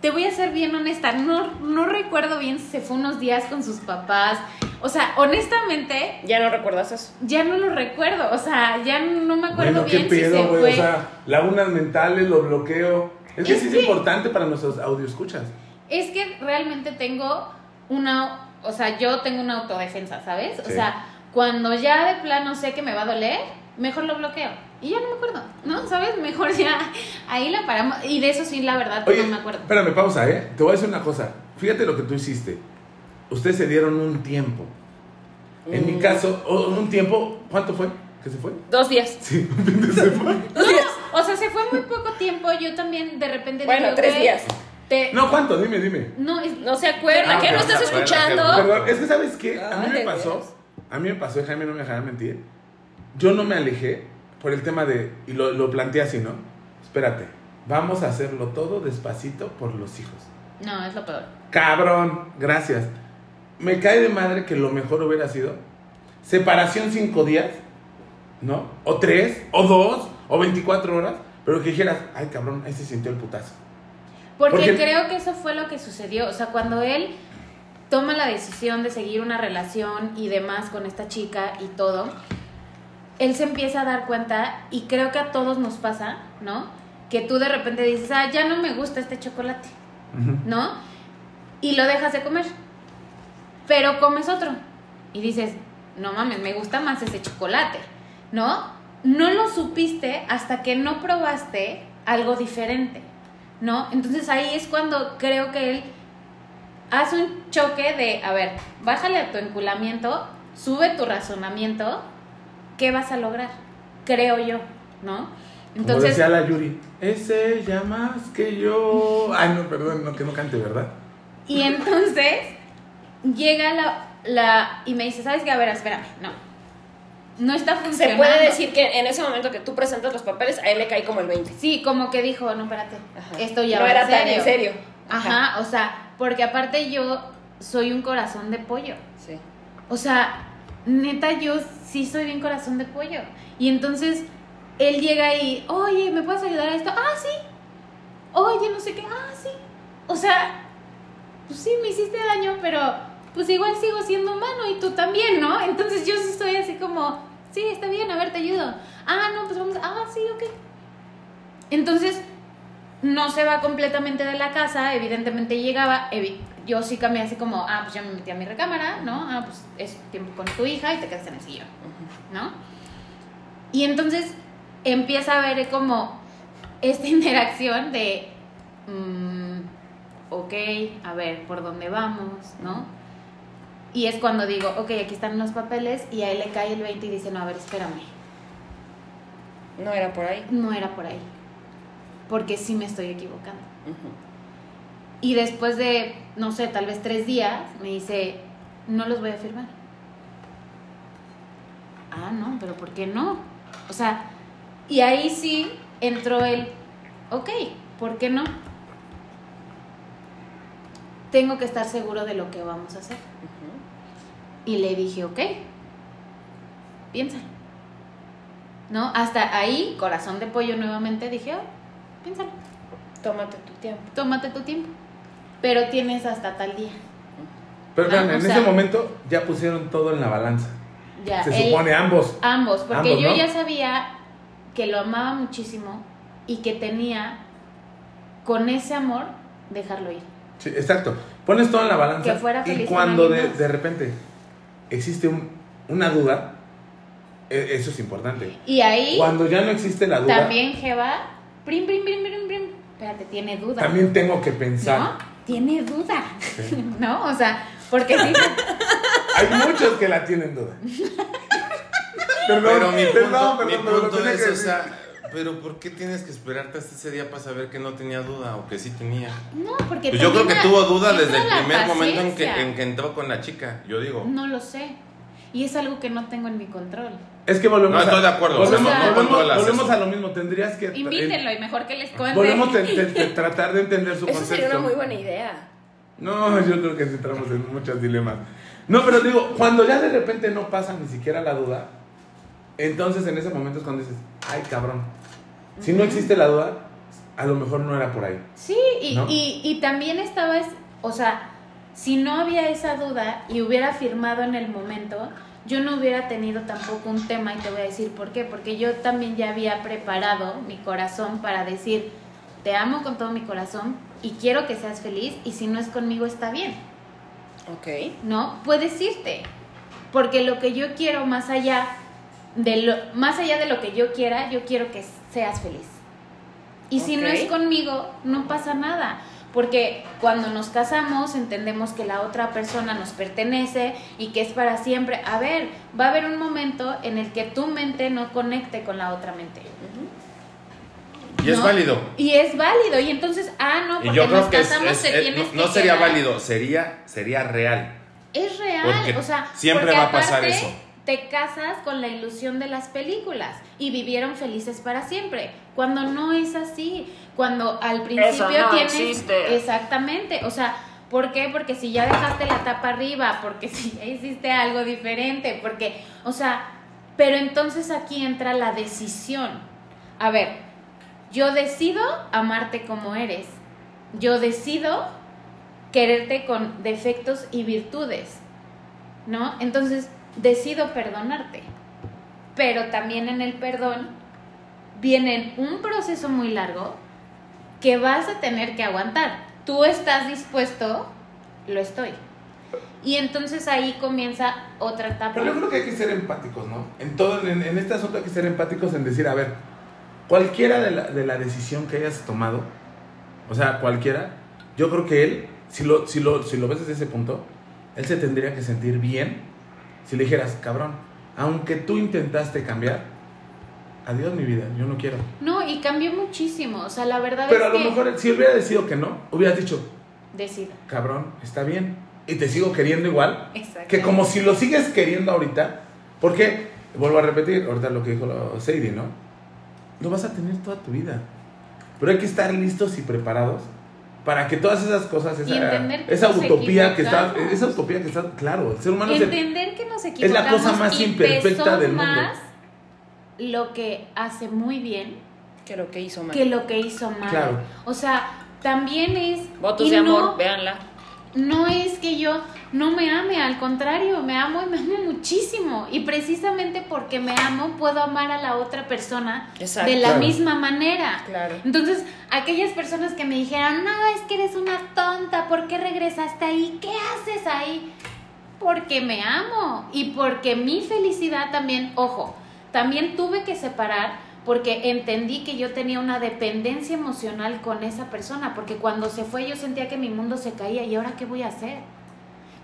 Te voy a ser bien honesta, no, no recuerdo bien si se fue unos días con sus papás. O sea, honestamente, Ya no recuerdas eso. ya no lo recuerdo. O sea, ya no me acuerdo Bueno, qué bien si pedo, se güey. fue. O sea, lagunas mentales, lo bloqueo. Es que Es sí es que- importante para nuestros audioscuchas. Es que realmente tengo una, o sea, yo tengo una autodefensa, ¿sabes? O Sí. sea, cuando ya de plano sé que me va a doler, mejor lo bloqueo. Y ya no me acuerdo, ¿no? ¿Sabes? <laughs> Mejor ya ahí la paramos. Y de eso sí, la verdad, Oye, no me acuerdo. espérame, pausa, ¿eh? Te voy a decir una cosa. Fíjate lo que tú hiciste. Ustedes se dieron un tiempo. En mi Mm. caso, un tiempo, ¿cuánto fue? ¿Que se fue? Dos días. Sí, <laughs> un fin de semana. Dos días. O sea, se fue muy poco tiempo. Yo también de repente Bueno, dije, tres días. Te- No, ¿cuánto? Dime, dime. no, No se acuerda, Ah, ¿qué no estás acuerda, escuchando? Perdón, es que ¿sabes qué? A mí Ay, me pasó, a mí me pasó, Jaime no me dejará mentir. Yo no me alejé por el tema de, y lo, lo planteé así, ¿no? Espérate, vamos a hacerlo todo despacito por los hijos. no, es lo peor. Cabrón, gracias. Me cae de madre que lo mejor hubiera sido separación cinco días, ¿no? O tres, o dos, o 24 horas, pero que dijeras, ay cabrón, ahí se sintió el putazo. Porque, Porque- creo que eso fue lo que sucedió. O sea, cuando él toma la decisión de seguir una relación y demás con esta chica y todo, él se empieza a dar cuenta, y creo que a todos nos pasa, ¿no? Que tú de repente dices, ah, ya no me gusta este chocolate. ¿no? Y lo dejas de comer. Pero comes otro. Y dices, no mames, me gusta más ese chocolate, ¿no? No lo supiste hasta que no probaste algo diferente, ¿no? Entonces ahí es cuando creo que él hace un choque de, a ver, bájale a tu enculamiento, sube tu razonamiento, ¿qué vas a lograr? Creo yo, ¿no? Como Entonces, decía la Yuri, es ella más que yo. Ay, no, perdón, no, que no cante, ¿verdad? Y entonces llega la, la y me dice, ¿sabes qué? A ver, espérame, no. No está Se funcionando. puede decir que en ese momento que tú presentas los papeles, a él le cae como el 20. Sí, como que dijo, no, espérate, Ajá. esto ya no va era en tan serio. en serio. Ajá, o sea, porque aparte yo soy un corazón de pollo. Sí. O sea, neta, yo sí soy bien corazón de pollo. Y entonces él llega y, oye, ¿me puedes ayudar a esto? Ah, sí. Oye, no sé qué. Ah, sí. O sea, pues sí, me hiciste daño, pero pues igual sigo siendo humano y tú también, ¿no? Entonces yo sí estoy así como, sí, está bien, a ver, te ayudo. Ah, no, pues vamos, ah, sí, ok. Entonces, no se va completamente de la casa, evidentemente llegaba, evi- yo sí cambié así como, ah, pues ya me metí a mi recámara, ¿no? Ah, pues es tiempo con tu hija y te quedas en el sillón, ¿no? Y entonces empieza a ver como esta <laughs> interacción de, mm, ok, a ver, ¿por dónde vamos, no? Y es cuando digo, ok, aquí están los papeles y a él le cae el 20 y dice, no, a ver, espérame, No era por ahí. no era por ahí, porque sí me estoy equivocando. Y después de, no sé, tal vez tres días, me dice, no los voy a firmar. Ah, no, pero ¿por qué no? O sea, y ahí sí entró el, ok, ¿por qué no? Tengo que estar seguro de lo que vamos a hacer. Y le dije, ok, piénsalo. ¿No? Hasta ahí, corazón de pollo nuevamente, dije, oh, piénsalo Tómate tu tiempo. tómate tu tiempo. Pero tienes hasta tal día. Pero Ah, vean, o en sea- ese momento ya pusieron todo en la balanza. Ya, Se él- supone ambos. ambos, porque Ambos, yo ¿no? ya sabía que lo amaba muchísimo y que tenía con ese amor dejarlo ir. Sí, exacto. Pones todo en la balanza. Que fuera y feliz con cuando de, de repente existe un- una duda, e- eso es importante. Y ahí Cuando ya no existe la duda, también Jeva, prim, prim, prim, prim, prim. Espérate, tiene duda. también tengo que pensar. ¿No? Tiene duda. Sí. <laughs> ¿No? O sea, porque sí. <laughs> Hay muchos que la tienen duda. <laughs> perdón, Pero mi punto, perdón, mi pero lo es, que o sea, pero ¿por qué tienes que esperarte hasta ese día para saber que no tenía duda o que sí tenía? No, porque Pues yo creo que tuvo duda desde el primer momento en que, en que entró con la chica, yo digo. No lo sé. Y es algo que no tengo en mi control. Es que volvemos No, a- estoy de acuerdo, Volvemos, o sea, no volvemos- volvemos eso. a lo mismo. Tendrías que. Invítenlo y mejor que les cuente. Volvemos a <laughs> te- te- tratar de entender su Eso concepto. sería una muy buena idea. No, yo creo que entramos en muchos dilemas. No, pero digo, cuando ya de repente no pasa ni siquiera la duda, entonces en ese momento es cuando dices, ay cabrón. Si no existe la duda, a lo mejor no era por ahí. Sí, y, ¿No? y, y también estaba, es- o sea, si no había esa duda y hubiera firmado en el momento, yo no hubiera tenido tampoco un tema y te voy a decir por qué, porque yo también ya había preparado mi corazón para decir, te amo con todo mi corazón y quiero que seas feliz y si no es conmigo está bien, Ok. ¿no? Puedes irte, porque lo que yo quiero más allá de lo, más allá de lo que yo quiera, yo quiero que seas feliz. Y si no es conmigo, no pasa nada. Porque cuando nos casamos entendemos que la otra persona nos pertenece y que es para siempre. A ver, va a haber un momento en el que tu mente no conecte con la otra mente. Y es válido. Y es válido. Y entonces, ah, no, Y porque nos que casamos es- te es- no, no que sería quedar. válido, sería, sería real. Es real, Porque o sea, siempre va a pasar eso. Te casas con la ilusión de las películas y vivieron felices para siempre, cuando no es así, cuando al principio no tienes existe. exactamente, o sea, ¿por qué? Porque si ya dejaste la tapa arriba, porque <laughs> si ya hiciste algo diferente, porque, o sea, pero entonces aquí entra la decisión. A ver, yo decido amarte como eres. Yo decido quererte con defectos y virtudes, ¿no? Entonces decido perdonarte. Pero también en el perdón viene un proceso muy largo que vas a tener que aguantar. Tú estás dispuesto, lo estoy. Y entonces ahí comienza otra etapa. Pero yo creo que hay que ser empáticos, ¿no? En todo, en, en este asunto hay que ser empáticos en decir, a ver, cualquiera de la, de la decisión que hayas tomado, o sea, cualquiera, yo creo que él, si lo, si lo, si lo ves desde ese punto, él se tendría que sentir bien si le dijeras, cabrón, aunque tú intentaste cambiar, adiós mi vida, yo no quiero. No, y cambió muchísimo. O sea, la verdad Pero es a lo que mejor si hubiera decidido que no, hubieras dicho, decido. cabrón, está bien, y te sigo queriendo igual, Exacto. que como si lo sigues queriendo ahorita, porque, vuelvo a repetir, ahorita lo que dijo Sadie, ¿no? Lo vas a tener toda tu vida. Pero hay que estar listos y preparados para que todas esas cosas, esa, Y entender que esa utopía que está, esa utopía que está, claro, el ser humano se- Entender que nos es equivocamos la cosa más imperfecta del mundo. más lo que hace muy bien Que lo que hizo mal. que lo que hizo mal. Claro. O sea, también es Votos y de no- amor, véanla. no es que yo no me ame, al contrario, me amo y me amo muchísimo. Y precisamente porque me amo, puedo amar a la otra persona Exacto. de la Claro. misma manera. Claro. Entonces, aquellas personas que me dijeran, no, es que eres una tonta, ¿por qué regresaste ahí? ¿Qué haces ahí? Porque me amo y porque mi felicidad también, ojo, también tuve que separar porque entendí que yo tenía una dependencia emocional con esa persona, porque cuando se fue yo sentía que mi mundo se caía y ahora qué voy a hacer.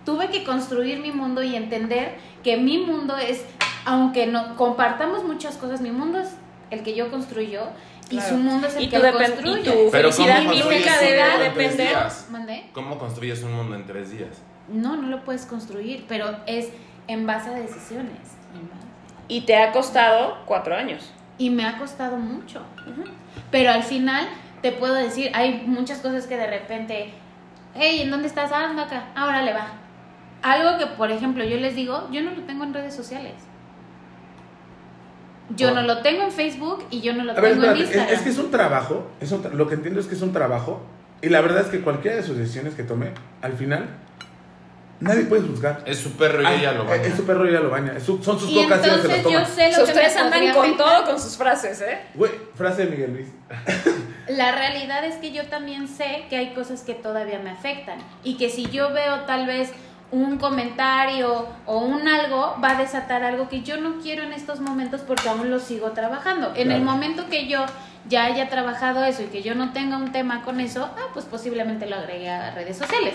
Tuve que construir mi mundo y entender que mi mundo es, aunque no compartamos muchas cosas, mi mundo es el que yo construyo y Claro. su mundo es el Y que tu él construye. y tu Pero felicidad ¿cómo construyes en tres depender. ¿Cómo construyes un mundo en tres días? No, no lo puedes construir, pero es en base a decisiones. Y te ha costado cuatro años. Y me ha costado mucho. Pero al final te puedo decir, hay muchas cosas que de repente, hey, ¿en dónde estás? Ah, ando acá. Ahora le va. Algo que, por ejemplo, yo les digo, yo no lo tengo en redes sociales. Yo no lo tengo en Facebook y yo no lo A ver, tengo en espérate, es, Instagram. es que es un trabajo, es un tra- lo que entiendo es que es un trabajo, y la verdad es que cualquiera de sus decisiones que tome, al final, nadie puede juzgar. Es su perro y Ah, ella lo Es baña. su perro y ella lo baña. Es su- son sus y las entonces yo sé lo que me andan con afectar. todo con sus frases, ¿eh? Güey, frase de Miguel Luis. <laughs> La realidad es que yo también sé que hay cosas que todavía me afectan y que si yo veo tal vez un comentario o un algo va a desatar algo que yo no quiero en estos momentos porque aún lo sigo trabajando. En el momento que yo ya haya trabajado eso y que yo no tenga un tema con eso, ah, pues posiblemente lo agregue a redes sociales.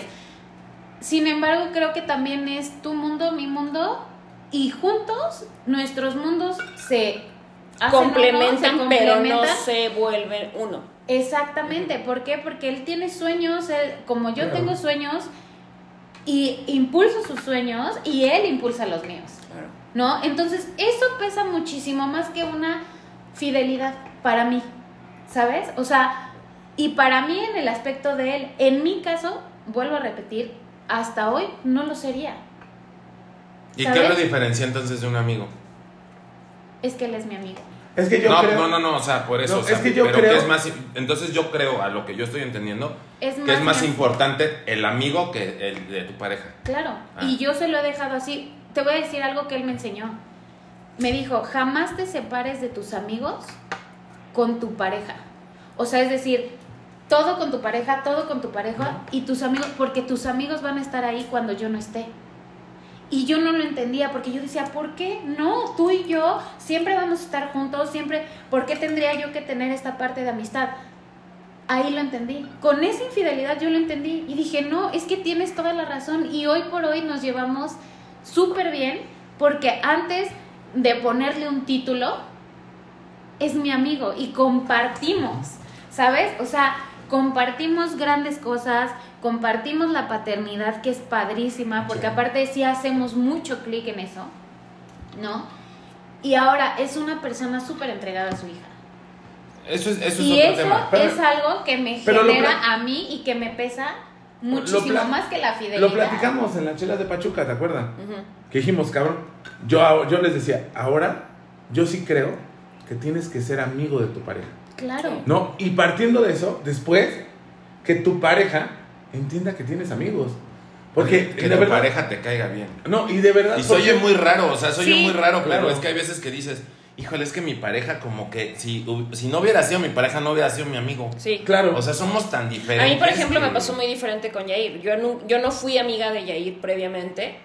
Sin embargo, creo que también es tu mundo, mi mundo y juntos nuestros mundos se uno, complementan, pero no se vuelven uno. Exactamente, ¿por qué? Porque él tiene sueños, él- como yo Claro. tengo sueños, y impulso sus sueños y él impulsa los míos, Claro. ¿no? Entonces, eso pesa muchísimo más que una fidelidad para mí, ¿sabes? O sea, y para mí en el aspecto de él, en mi caso, vuelvo a repetir, hasta hoy no lo sería. ¿Y ¿sabes? qué lo diferencia entonces de un amigo? Es que él es mi amigo. Es que yo no, creo. no, no, no, o sea, por eso. No, o sea, es que yo pero creo- es más, entonces yo creo, a lo que yo estoy entendiendo, Es que es más importante el amigo que el de tu pareja. Claro, Ah. y yo se lo he dejado así. Te voy a decir algo que él me enseñó. Me dijo, jamás te separes de tus amigos con tu pareja. O sea, es decir, todo con tu pareja, todo con tu pareja y tus amigos, porque tus amigos van a estar ahí cuando yo no esté. Y yo no lo entendía porque yo decía, ¿por qué? No, tú y yo siempre vamos a estar juntos, siempre, ¿por qué tendría yo que tener esta parte de amistad? Ahí lo entendí. Con esa infidelidad yo lo entendí y dije, no, es que tienes toda la razón y hoy por hoy nos llevamos súper bien porque antes de ponerle un título, es mi amigo y compartimos, ¿sabes? O sea, compartimos grandes cosas, compartimos la paternidad que es padrísima, porque aparte sí hacemos mucho clic en eso, ¿no? Y ahora es una persona súper entregada a su hija. Eso es, eso es y otro eso tema. Pero- es algo que me genera a mí y que me pesa muchísimo más que la fidelidad. Lo platicamos en las chelas de Pachuca, ¿te acuerdas? Que dijimos, cabrón. Yo, yo les decía, ahora yo sí creo que tienes que ser amigo de tu pareja. Claro. ¿No? Y partiendo de eso, después, que tu pareja entienda que tienes amigos. Porque que de tu verdad. pareja te caiga bien. No, y de verdad. Y se oye porque- muy raro, o sea, Sí, muy raro, pero claro. es que hay veces que dices, híjole, es que mi pareja como que si, si no hubiera sido mi pareja, no hubiera sido mi amigo. Sí. Claro. O sea, somos tan diferentes. A mí, por ejemplo, que- me pasó muy diferente con Yair. Yo no, yo no fui amiga de Yair previamente,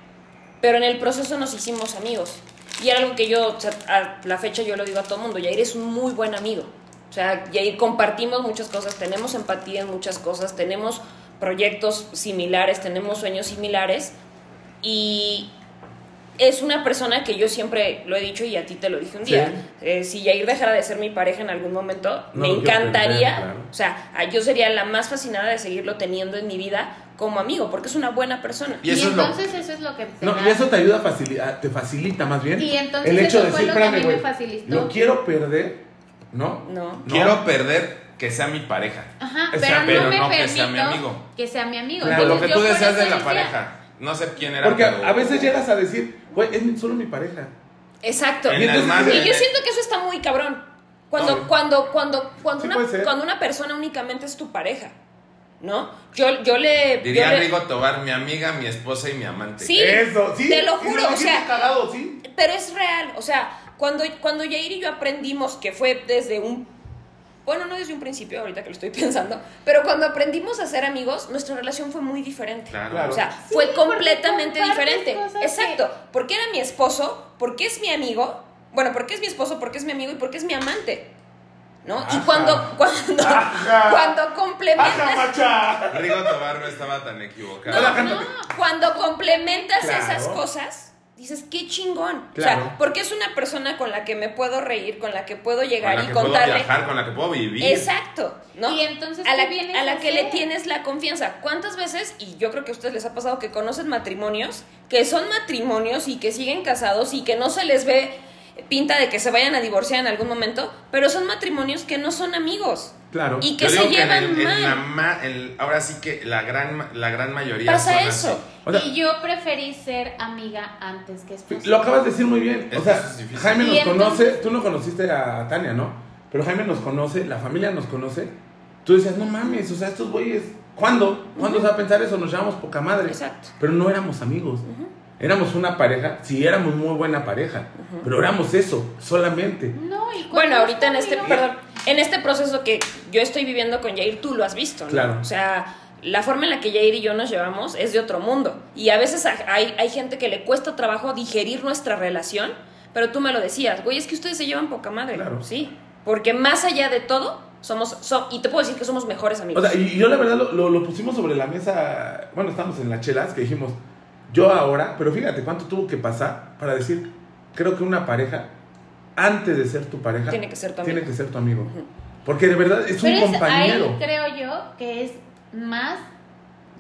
pero en el proceso nos hicimos amigos. Y era algo que yo, o sea, a la fecha yo lo digo a todo mundo, Yair es un muy buen amigo. O sea, Yair compartimos muchas cosas, tenemos empatía en muchas cosas, tenemos proyectos similares, tenemos sueños similares y es una persona que yo siempre lo he dicho y a ti te lo dije un día. Sí. Eh, si Yair dejara de ser mi pareja en algún momento, No me encantaría, claro. o sea, yo sería la más fascinada de seguirlo teniendo en mi vida como amigo, porque es una buena persona. Y Y, eso es lo- entonces eso es lo que te No, y eso te ayuda a facilitar, te facilita más bien. Y entonces el hecho eso de fue decir, lo que a mí me güey, facilitó. Lo quiero perder, ¿no? No. Quiero perder que sea mi pareja. Ajá, O pero, sea, pero no me no que sea mi amigo. que sea mi amigo. Claro. Lo que tú deseas de la decía, pareja. No sé quién era. Porque pero- a veces llegas a decir, güey, es solo mi pareja. Exacto. En Y entonces- yo siento que eso está muy cabrón. Cuando, No. cuando, cuando, cuando, Sí una, cuando una persona únicamente es tu pareja, ¿no? Yo, yo le... Diría yo le- Rigo Tobar, mi amiga, mi esposa y mi amante. Sí. Eso, sí. te lo juro, o sea- está cagado, sí. Pero es real, o sea, cuando, cuando Yair y yo aprendimos que fue desde un... Bueno, no desde un principio, ahorita que lo estoy <laughs> pensando, pero cuando aprendimos a ser amigos, nuestra relación fue muy diferente. Claro. O sea, Sí, fue completamente diferente. Exacto. Porque era mi esposo, porque es mi amigo. Bueno, porque es mi esposo, porque es mi amigo y porque es mi amante. ¿No? Y Ajá. cuando, cuando, Ajá. cuando ¡Ajá, complementas, macha! Rigo Tobar no estaba tan equivocado. No, cántate. cuando complementas Claro. esas cosas, dices, qué chingón. O sea, porque es una persona con la que me puedo reír, con la que puedo Con llegar la y que puedo contarle. viajar, con la que puedo vivir. Exacto, ¿no? Y entonces, a la, ¿qué vienes a la a que le tienes la confianza. ¿Cuántas veces, y yo creo que a ustedes les ha pasado que conocen matrimonios, que son matrimonios y que siguen casados y que no se les ve pinta de que se vayan a divorciar en algún momento, pero son matrimonios que no son amigos Claro. y que Yo se digo que en llevan el- en mal. la ma- en- ahora sí que la gran, ma- la gran mayoría Pasa son eso. así. O sea, y yo preferí ser amiga antes que esposa. Lo acabas de decir muy bien. O sea. Jaime nos entonces- conoce, tú no conociste a Tania, ¿no? Pero Jaime nos conoce, la familia nos conoce. Tú decías, no mames, o sea, estos güeyes, ¿cuándo? ¿Cuándo se va a pensar eso? Nos llevamos poca madre. Exacto. Pero no éramos amigos. Éramos una pareja, sí, éramos muy buena pareja, pero éramos eso, solamente. No, y Bueno, ahorita en este, perdón, en este proceso que yo estoy viviendo con Yair, tú lo has visto, ¿no? Claro. O sea, la forma en la que Yair y yo nos llevamos es de otro mundo. Y a veces hay, hay gente que le cuesta trabajo digerir nuestra relación, pero tú me lo decías, güey, es que ustedes se llevan poca madre. Claro. Sí, porque más allá de todo, somos, so- y te puedo decir que somos mejores amigos. O sea, y yo la verdad lo, lo- lo pusimos sobre la mesa, bueno, estábamos en las chelas, que dijimos, yo ahora, pero fíjate cuánto tuvo que pasar para decir, creo que una pareja, antes de ser tu pareja, Tiene que ser tu tiene amigo. que ser tu amigo. Porque de verdad es Pero un es compañero. ahí creo yo que es más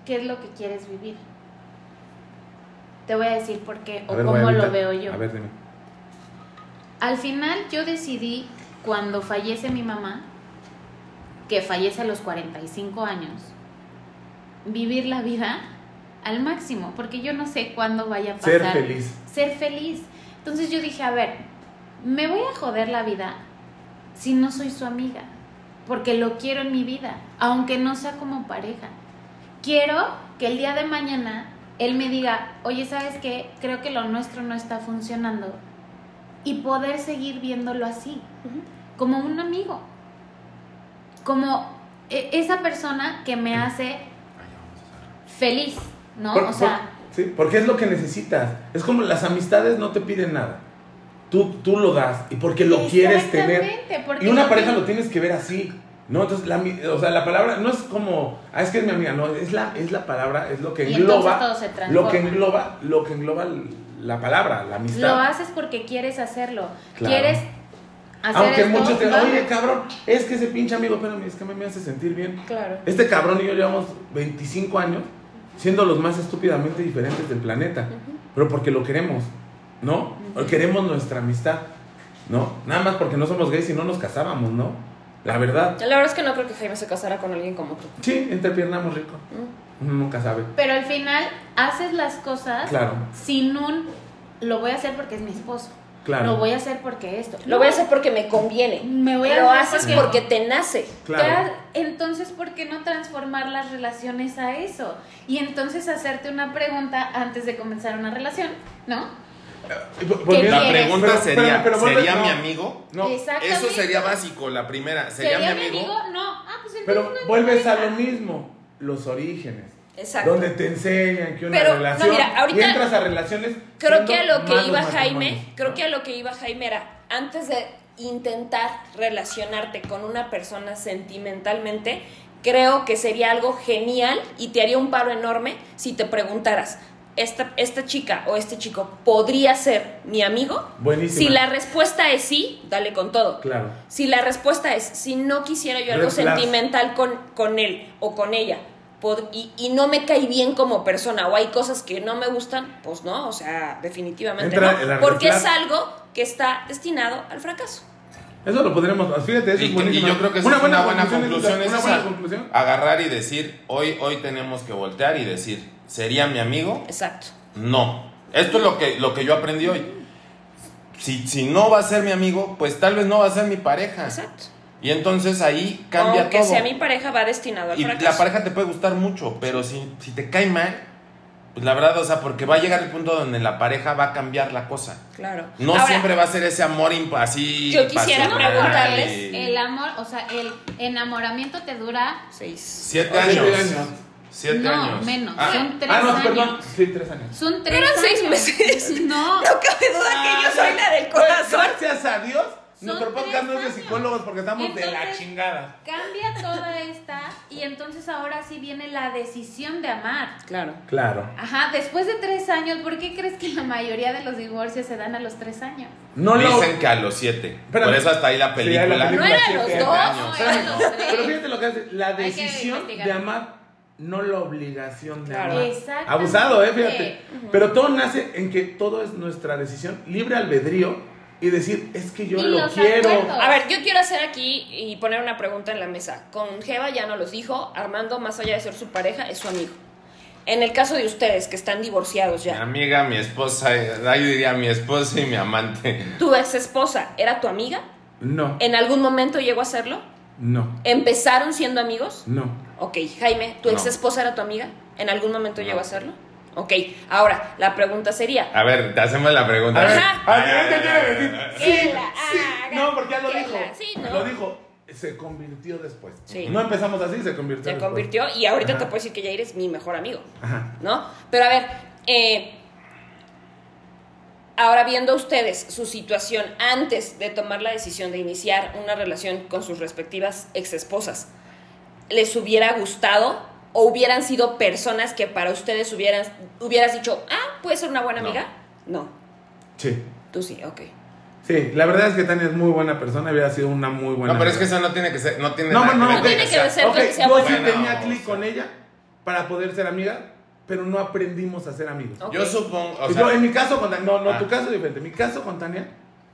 qué es lo que quieres vivir. Te voy a decir por qué o ver, cómo lo veo yo. A ver, dime. Al final yo decidí, cuando fallece mi mamá, que fallece a los 45 años, vivir la vida al máximo, porque yo no sé cuándo vaya a pasar. Ser feliz. ser feliz. Entonces yo dije, a ver, me voy a joder la vida si no soy su amiga, porque lo quiero en mi vida, aunque no sea como pareja. Quiero que el día de mañana él me diga, oye, ¿sabes qué? Creo que lo nuestro no está funcionando. Y poder seguir viéndolo así, como un amigo, como e- esa persona que me hace feliz, ¿no? Por- o sea, por- sí, porque es lo que necesitas. Es como las amistades no te piden nada. Tú, tú lo das y porque lo quieres tener. Y una pareja lo tienes que ver así. No, entonces la, o sea, la palabra no es como, ah, es que es mi amiga, no, es la, es la palabra, es lo que engloba, lo que engloba, lo que engloba la palabra, la amistad. lo haces porque quieres hacerlo. Claro. Quieres hacer Aunque esto, muchos te va. oye, cabrón, es que ese pinche amigo, espérame, es que a mí me hace sentir bien. Claro. Este cabrón y yo llevamos 25 años siendo los más estúpidamente diferentes del planeta. Pero porque lo queremos, ¿no? O queremos nuestra amistad, ¿no? Nada más porque no somos gays y no nos casábamos, ¿no? La verdad. La verdad es que no creo que Jaime se casara con alguien como tú. Sí, entrepiernamos rico. Uno nunca sabe. Pero al final haces las cosas Claro, sin un lo voy a hacer porque es mi esposo. Claro. Lo voy a hacer porque esto. Lo voy a hacer porque me conviene. Me voy a Lo hacer haces porque- porque te nace. Claro. Entonces, ¿por qué no transformar las relaciones a eso? Y entonces hacerte una pregunta antes de comenzar una relación, ¿no? Y por- porque- ¿Qué La pregunta Pero- sería, pero- pero vuelve- ¿sería no, mi amigo? No. Eso sería básico, la primera. ¿Sería, mi amigo? No. Ah, pues pero no vuelves a lo mismo, los orígenes. Exacto. Donde te enseñan que una Pero, no, relación mira, ahorita- y entras a relaciones Creo que a lo que iba Jaime, creo ¿no? que a lo que iba Jaime era, antes de intentar relacionarte con una persona sentimentalmente, creo que sería algo genial y te haría un paro enorme si te preguntaras, ¿esta, esta chica o este chico podría ser mi amigo? Buenísima. Si la respuesta es sí, dale con todo. Claro. Si la respuesta es, si no quisiera yo algo Red sentimental con, con él o con ella, y, y no me cae bien como persona, o hay cosas que no me gustan, pues no, o sea, definitivamente Entra no. Porque es algo que está destinado al fracaso. Eso lo podremos, fíjate, eso Y, es que- buenísimo. y yo creo que esa es una buena conclusión. es una buena conclusión. Agarrar y decir, hoy, hoy tenemos que voltear y decir, ¿sería mi amigo? Exacto. No. Esto es lo que, lo que yo aprendí hoy. Si, si no va a ser mi amigo, pues tal vez no va a ser mi pareja. Exacto. Y entonces ahí cambia Aunque todo. sea mi pareja, va destinado al y fracaso. la pareja te puede gustar mucho, pero si, si te cae mal, pues la verdad, o sea, porque va a llegar el punto donde la pareja va a cambiar la cosa. Claro. No Ahora, siempre va a ser ese amor así. Yo quisiera pasional preguntarles, El amor, o sea, el enamoramiento te dura Seis. Siete Ah, años. siete años. Siete No, años. menos. Ah, Son tres Ah, no, años. perdón. Sí, tres años. Son tres Eran seis meses. No. No cabe duda que yo soy la del corazón. Gracias a Dios, nuestro podcast no es de psicólogos porque estamos de la chingada. Cambia toda esta y entonces ahora sí viene la decisión de amar. Claro. Claro. Ajá, después de tres años, ¿por qué crees que la mayoría de los divorcios se dan a los tres años? No lo. Dicen que a los siete. Espérame. Por eso hasta ahí la película. la película No eran siete los dos, años. no, Espérame, eran los tres. Pero fíjate lo que hace. La decisión de amar, no la obligación de Claro. amar. Abusado, eh, fíjate. Pero todo nace en que todo es nuestra decisión, libre albedrío y decir, es que yo Y lo quiero. acuerdos. A ver, yo quiero hacer aquí y poner una pregunta en la mesa. Con Jeva ya no los dijo, Armando, más allá de ser su pareja, es su amigo. En el caso de ustedes, que están divorciados Mi ya, amiga, mi esposa, eh, ahí diría mi esposa y mi amante. ¿tu ex esposa era tu amiga? No, ¿En algún momento llegó a serlo? no, ¿Empezaron siendo amigos? no. Ok, Jaime, ¿tu No. ex esposa era tu amiga? ¿En algún momento llegó a serlo? Ok, ahora, la pregunta sería, A ver, te hacemos la pregunta. Ajá. a ver, ¿qué quiere decir? Sí, la sí. No, porque ya lo dijo. la- sí, no. Lo dijo. Se convirtió después. Sí. No empezamos así, se convirtió se después. convirtió y ahorita Ajá. te puedo decir que Jair es mi mejor amigo. Ajá. ¿no? Pero a ver, eh, ahora viendo ustedes su situación antes de tomar la decisión de iniciar una relación con sus respectivas exesposas, ¿les hubiera gustado o hubieran sido personas que para ustedes hubieran, hubieras dicho, ah, puede ser una buena No. amiga? No, Sí. tú sí, ok. Sí, la verdad es que Tania es muy buena persona, hubiera sido una muy buena. No, pero es que amiga. eso no tiene que ser, no tiene No, nada no, que no tiene que sea- ser Ok, que sea yo sí buena. tenía Bueno, clic con ella para poder ser amiga, pero no aprendimos a ser amigos. Ok. Yo supongo, o yo, sea, en mi caso con Tania, no, no, Ah. tu caso es diferente. Mi caso con Tania,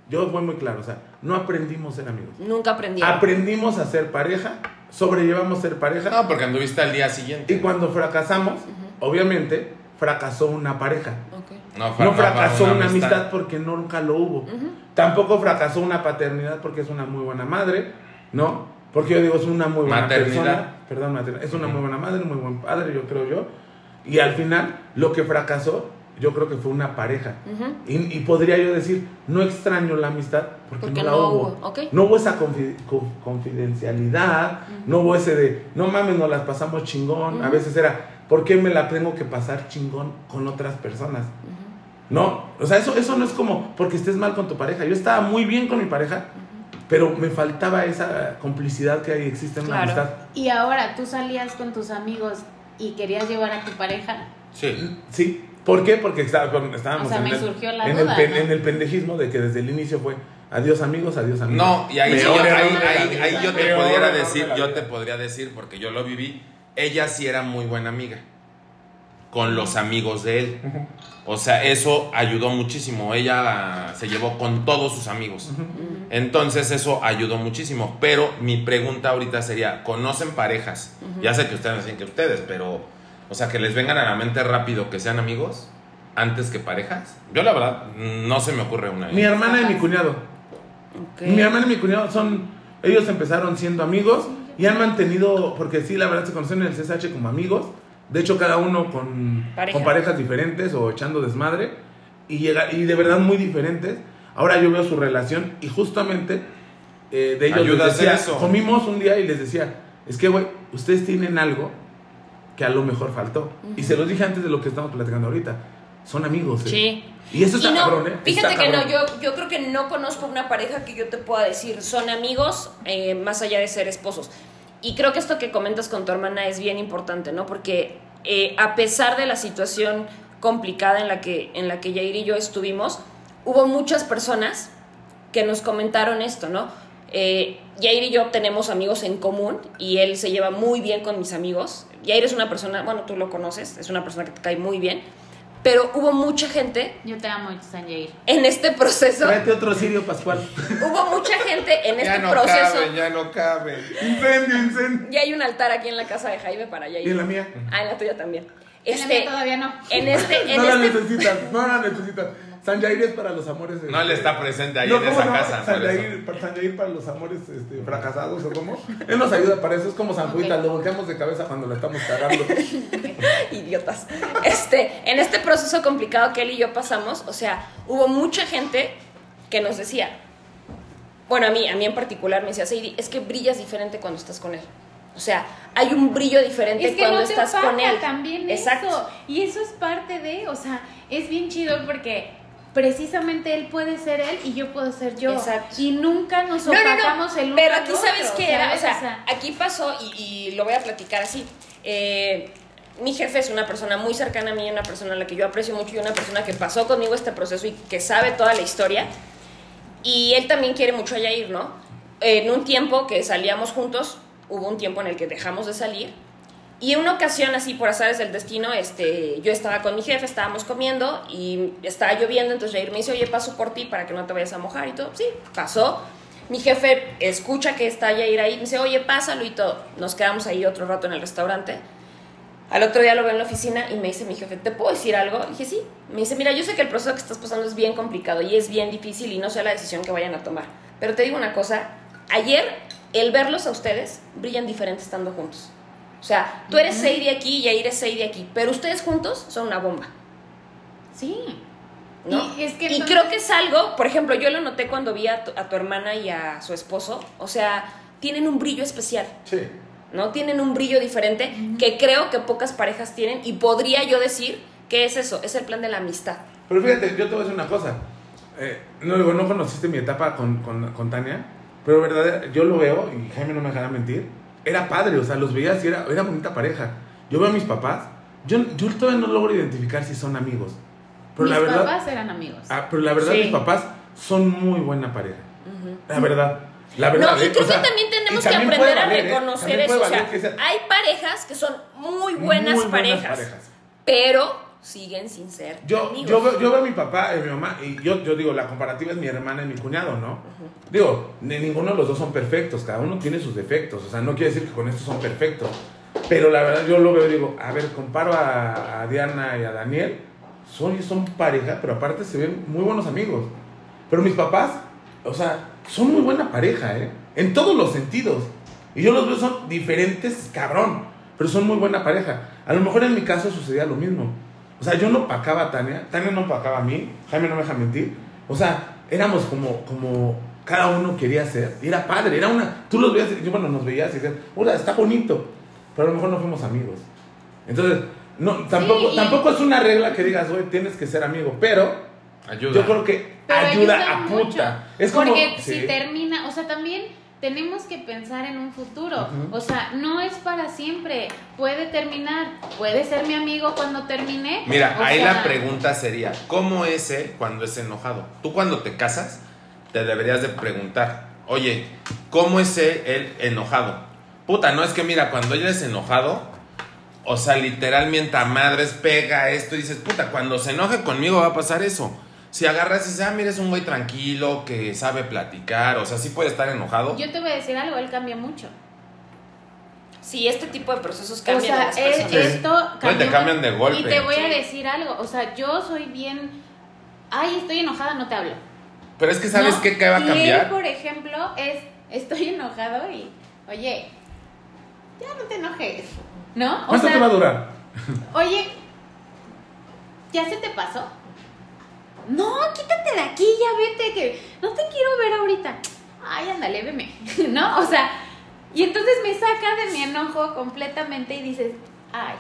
yo fue muy claro, o sea, no aprendimos a ser amigos. Nunca aprendieron. Aprendimos a ser pareja, sobrellevamos ser pareja, no, porque anduviste al día siguiente. y cuando fracasamos, obviamente, fracasó una pareja. No No, fra- no fracasó una una amistad. amistad porque nunca lo hubo. Tampoco fracasó una paternidad porque es una muy buena madre, ¿no? Porque yo digo, es una muy buena Maternidad. persona. Perdón, maternidad. Es una muy buena madre, muy buen padre, yo creo yo. Y al final, lo que fracasó, yo creo que fue una pareja. Y, y podría yo decir, no extraño la amistad porque, Porque no la no hubo. No hubo esa confi- co- confidencialidad, no hubo ese de, no mames, nos las pasamos chingón. A veces era, ¿por qué me la tengo que pasar chingón con otras personas? No, o sea, eso, eso no es como porque estés mal con tu pareja. Yo estaba muy bien con mi pareja, pero me faltaba esa complicidad que ahí existe en Claro. amistad. Y ahora tú salías con tus amigos y querías llevar a tu pareja. Sí. Sí. ¿Por qué? Porque estaba con- estábamos O sea, en, me el, surgió la en, duda, el, pen- ¿no? en el pendejismo de que desde el inicio fue adiós amigos, adiós amigos. No, y ahí, yo, ahí, ahí- yo te de decir, yo te podría decir, porque yo lo viví, ella sí era muy buena amiga con los amigos de él. O sea, eso ayudó muchísimo. Ella se llevó con todos sus amigos. Entonces eso ayudó muchísimo. Pero mi pregunta ahorita sería, ¿conocen parejas? Ya sé que ustedes dicen que ustedes, pero, o sea, que les vengan a la mente rápido que sean amigos antes que parejas. Yo la verdad no se me ocurre una. Mi hermana y mi cuñado. Ok. Mi hermana y mi cuñado son, ellos empezaron siendo amigos y han mantenido, porque sí, la verdad se conocen en el CSH como amigos. De hecho, cada uno con, Pareja. con parejas diferentes o echando desmadre y, llega, y de verdad muy diferentes. Ahora yo veo su relación y justamente eh, de ellos Ayuda les decía, eso. comimos un día y les decía, es que güey, ustedes tienen algo que a lo mejor faltó. Y se los dije antes de lo que estamos platicando ahorita. Son amigos. ¿eh? Sí. Y eso está Y no, cabrón, ¿eh? Fíjate Está que no, yo, yo creo que no conozco una pareja que yo te pueda decir son amigos eh, más allá de ser esposos. Y creo que esto que comentas con tu hermana es bien importante, ¿no? Porque eh, a pesar de la situación complicada en la que, en la que Yair y yo estuvimos, hubo muchas personas que nos comentaron esto, ¿no? Eh, Yair y yo tenemos amigos en común y él se lleva muy bien con mis amigos. Yair es una persona, bueno, tú lo conoces, es una persona que te cae muy bien, pero hubo mucha gente Yo te amo, San Jair. en este proceso, Tráete otro Sirio Pascual. hubo mucha gente en <laughs> este ya no proceso. caben, ya no caben. incendio, incendio. Ya hay un altar aquí en la casa de Jaime para Yair. Y en la mía. Ah, en la tuya también. En la Este, mía todavía no. en este, <laughs> en no la este, necesitas, no la necesitas. San Jair es para los amores. No él está presente ahí No, en ¿cómo esa no? casa. San. Jair, para, San Jair para los amores este, fracasados o cómo. Él nos ayuda para eso. Es como San Juditas, Ok. lo volteamos de cabeza cuando la estamos cagando. <laughs> idiotas. Este, en este proceso complicado que él y yo pasamos, o sea, hubo mucha gente que nos decía, bueno, a mí, a mí en particular me decía, Seidi, es que brillas diferente cuando estás con él. O sea, hay un brillo diferente Es que cuando no te estás con él. también Exacto. eso. Y eso es parte de, o sea, es bien chido porque precisamente él puede ser él y yo puedo ser yo. Exacto. Y nunca nos No, no, opacamos no. el uno Pero al aquí otro, sabes qué era. O sea, aquí pasó y, y lo voy a platicar así. Eh, mi jefe es una persona muy cercana a mí, una persona a la que yo aprecio mucho y una persona que pasó conmigo este proceso y que sabe toda la historia. Y él también quiere mucho a Yair, ¿no? En un tiempo que salíamos juntos, hubo un tiempo en el que dejamos de salir. Y en una ocasión, así por azares del destino, este, yo estaba con mi jefe, estábamos comiendo y estaba lloviendo, entonces Jair me dice, oye, paso por ti para que no te vayas a mojar y todo. Sí, pasó. Mi jefe escucha que está Jair ahí, me dice, oye, pásalo y todo. Nos quedamos ahí otro rato en el restaurante. Al otro día lo veo en la oficina y me dice mi jefe, ¿te puedo decir algo? Dije, sí. Me dice, mira, yo sé que el proceso que estás pasando es bien complicado y es bien difícil y no sé la decisión que vayan a tomar. Pero te digo una cosa, ayer el verlos a ustedes brillan diferente estando juntos. O sea, tú eres Seidi aquí y Yair es Seidi aquí, pero ustedes juntos son una bomba. Sí. ¿no? Y es que Y entonces- creo que es algo, por ejemplo, yo lo noté cuando vi a tu, a tu hermana y a su esposo, o sea, tienen un brillo especial. Sí. ¿no? Tienen un brillo diferente que creo que pocas parejas tienen y podría yo decir que es eso, es el plan de la amistad. Pero fíjate, yo te voy a decir una cosa. Eh, no, digo, no conociste mi etapa con, con, con Tania, pero verdad, yo lo veo, y Jaime no me dejará mentir, era padre, o sea, los veías y era, era bonita pareja. Yo veo a mis papás, yo, yo todavía no logro identificar si son amigos. Pero Mis la verdad, papás eran amigos. ah, pero la verdad Sí. mis papás son muy buena pareja. La verdad. La verdad. no, y eh, creo o sea, que también tenemos y que aprender a eh, reconocer eso. O sea, hay parejas que son muy buenas, muy parejas, pero siguen sin ser Yo, amigos. yo, veo, yo veo a mi papá y mi mamá, y yo, yo digo, la comparativa es mi hermana y mi cuñado, ¿no? Digo, ni ninguno de los dos son perfectos, cada uno tiene sus defectos, o sea, no quiere decir que con estos son perfectos, pero la verdad yo lo veo y digo, a ver, comparo a, a Diana y a Daniel, son, son pareja, pero aparte se ven muy buenos amigos. Pero mis papás, o sea, son muy buena pareja, ¿eh? En todos los sentidos. Y yo los veo, son diferentes, cabrón, pero son muy buena pareja. A lo mejor en mi caso sucedía lo mismo. O sea, yo no pacaba a Tania, Tania no pacaba a mí, Jaime no me deja mentir. O sea, éramos como, como cada uno quería ser. Y era padre, era una. Tú los veías, yo, bueno, nos veías y decías, hola, está bonito. Pero a lo mejor no fuimos amigos. Entonces, no, tampoco, tampoco es una regla que digas, güey, tienes que ser amigo. Pero Ayuda. yo creo que ayuda, a mucho, puta. Es como. Porque sí. si termina, o sea, también tenemos que pensar en un futuro. O sea, no es para siempre. Puede terminar. Puede ser mi amigo cuando termine. Mira, O ahí sea, la pregunta sería, ¿cómo es él cuando es enojado? Tú cuando te casas, te deberías de preguntar, oye, ¿cómo es él, él enojado? Puta, no es que mira, cuando él es enojado, o sea, literalmente a madres pega esto y dices, puta, cuando se enoje conmigo va a pasar eso. Si agarras y dices, ah, mira, es un güey tranquilo, que sabe platicar, o sea, sí puede estar enojado. Yo te voy a decir algo, él cambia mucho. Sí, este tipo de procesos O cambian a sea, las es- personas. Sí. esto No, y te cambian de golpe. Y te voy a decir algo, o sea, yo soy bien, ay, estoy enojada, no te hablo. Pero es que ¿sabes ¿no? qué, qué va a Y cambiar? él, por ejemplo, es, estoy enojado y, oye, ya no te enojes, ¿no? O ¿Cuánto sea, te va a durar? Oye, ¿ya se te pasó? No, quítate de aquí, ya vete, que no te quiero ver ahorita. Ay, ándale, veme, <laughs> ¿no? O sea, y entonces me saca de mi enojo completamente y dices, ay,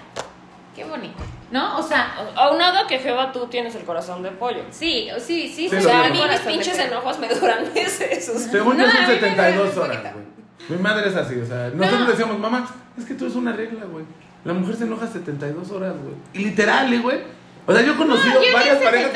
qué bonito, ¿no? O sea, Aunado que Jeva, tú tienes el corazón de pollo. sí, sí, sí. Sí, sí, O sea, a mí mis pinches enojos me duran <laughs> meses. o sea. Según yo No, son a mí me 72 duele un horas, güey. Mi madre es así, o sea, nosotros No. decíamos, mamá, es que tú es una regla, güey. La mujer se enoja 72 horas, güey. Y literal, ¿eh, güey. O sea, yo he No, conocido yo varias de parejas.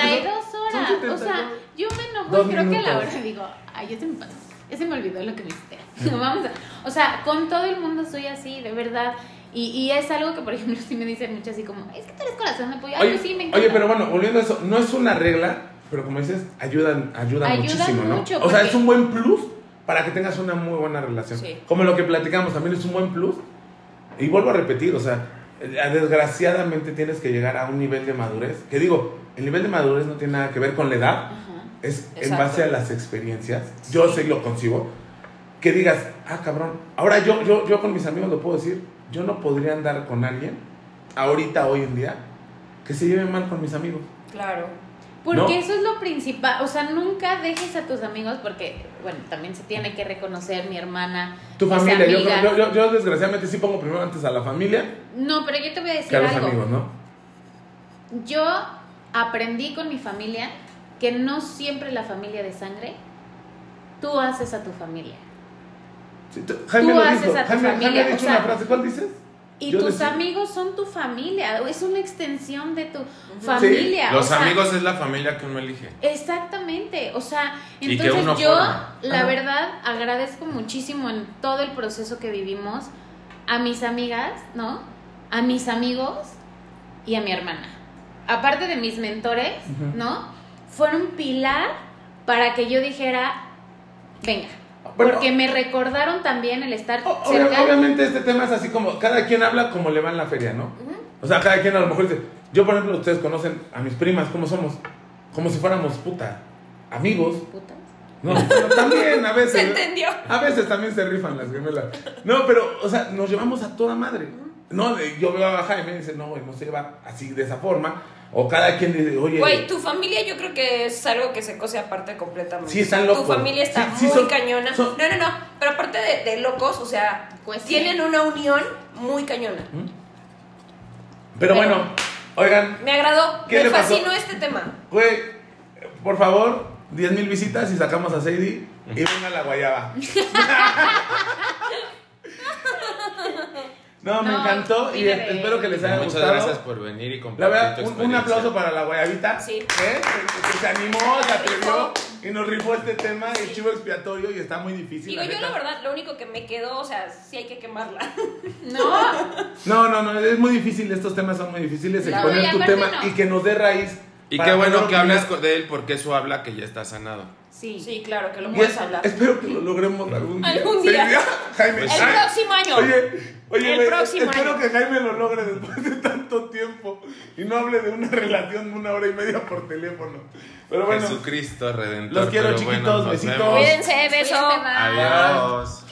Que son- 72 son horas. O sea, 72. yo me enojo y creo que a la minutos. hora digo, ay, ya se me pasó. Ya se me olvidó lo que me hiciste. <laughs> Vamos a, o sea, con todo el mundo soy así, de verdad. Y, y es algo que, por ejemplo, <laughs> sí me dicen mucho así como, es que tú eres corazón de pollo. Ay, Oye, sí, me encanta. oye, pero bueno, volviendo a eso, no es una regla, pero como dices, ayudan, ayuda Ayuda muchísimo, ¿no? mucho, o sea, es un buen plus para que tengas una muy buena relación. Sí. Como lo que platicamos, también es un buen plus. Y vuelvo a repetir, o sea, desgraciadamente tienes que llegar a un nivel de madurez. Que digo, el nivel de madurez no tiene nada que ver con la edad, Ajá. es en base a las experiencias. Yo sí lo concibo. Que digas, ah, cabrón. Ahora yo, yo, yo con mis amigos lo puedo decir. Yo no podría andar con alguien, ahorita, hoy en día, que se lleve mal con mis amigos. Claro. Porque ¿no? eso es lo principal. O sea, nunca dejes a tus amigos porque, bueno, también se tiene que reconocer mi hermana. Tu familia, yo, yo, yo, yo desgraciadamente sí pongo primero antes a la familia No, pero yo te voy a decir que a los algo. amigos, ¿no? Yo aprendí con mi familia que no siempre la familia de sangre, tú haces a tu familia. Sí, tú- Jaime Tú lo haces dijo. a tu Jaime, familia, Jaime ha o dicho sea, una frase, ¿cuál dices? Y Yo tus decía- amigos son tu familia, es una extensión de tu familia. Los o sea, amigos es la familia que uno elige. Exactamente, o sea, entonces yo forma. la Ajá. verdad agradezco muchísimo en todo el proceso que vivimos a mis amigas, ¿no? A mis amigos y a mi hermana. Aparte de mis mentores, Ujú. ¿no? Fueron pilar para que yo dijera, venga, Bueno, porque me recordaron también el estar cerca. obviamente este tema es así como, cada quien habla como le va en la feria, ¿no? O sea, cada quien a lo mejor dice, yo por ejemplo, ustedes conocen a mis primas, ¿cómo somos? Como si fuéramos, puta, amigos. Putas. No, pero también a veces. <laughs> Se entendió. A veces también se rifan las gemelas. No, pero, o sea, nos llevamos a toda madre. No, yo veo a Jaime y dice, no, güey, no se lleva así de esa forma. O cada quien dice, oye. Güey, tu familia yo creo que es algo que se cose aparte completamente. Sí, están locos. Tu familia está Sí, sí, muy son- cañona. son- No, no, no. Pero aparte de, de locos, o sea, Pues sí. tienen una unión muy cañona. Pero Pero- bueno, oigan, Me agradó. ¿Qué Me le pasó? fascinó este tema. güey, por favor, 10 mil visitas y sacamos a Sadie y venga la guayaba. <laughs> No, me No, encantó y mire, espero que les haya Muchas gustado. gracias por venir y La compartir verdad, tu un, un experiencia. aplauso para la guayabita. Sí. ¿eh? Que, que se animó, se atrevió y nos rifó este tema, el chivo expiatorio, y está muy difícil. Digo, yo neta. la verdad, lo único que me quedó, o sea, sí hay que quemarla. <laughs> No, No, no, no, es muy difícil, estos temas son muy difíciles, exponer tu aparte tema no. y que nos dé raíz. Y para qué bueno poder que opinar. hables con- de él porque eso habla que ya está sanado. Sí. Sí, claro, que lo puedes es- hablar. espero que lo logremos algún día. Algún día. Sí, Jaime. El ay, próximo año. Oye, Oye, El güey, próximo espero año. que Jaime lo logre después de tanto tiempo y no hable de una relación una hora y media por teléfono. Pero bueno, Jesucristo Redentor. Los quiero, chiquitos, bueno, besitos. Cuídense, beso. Adiós.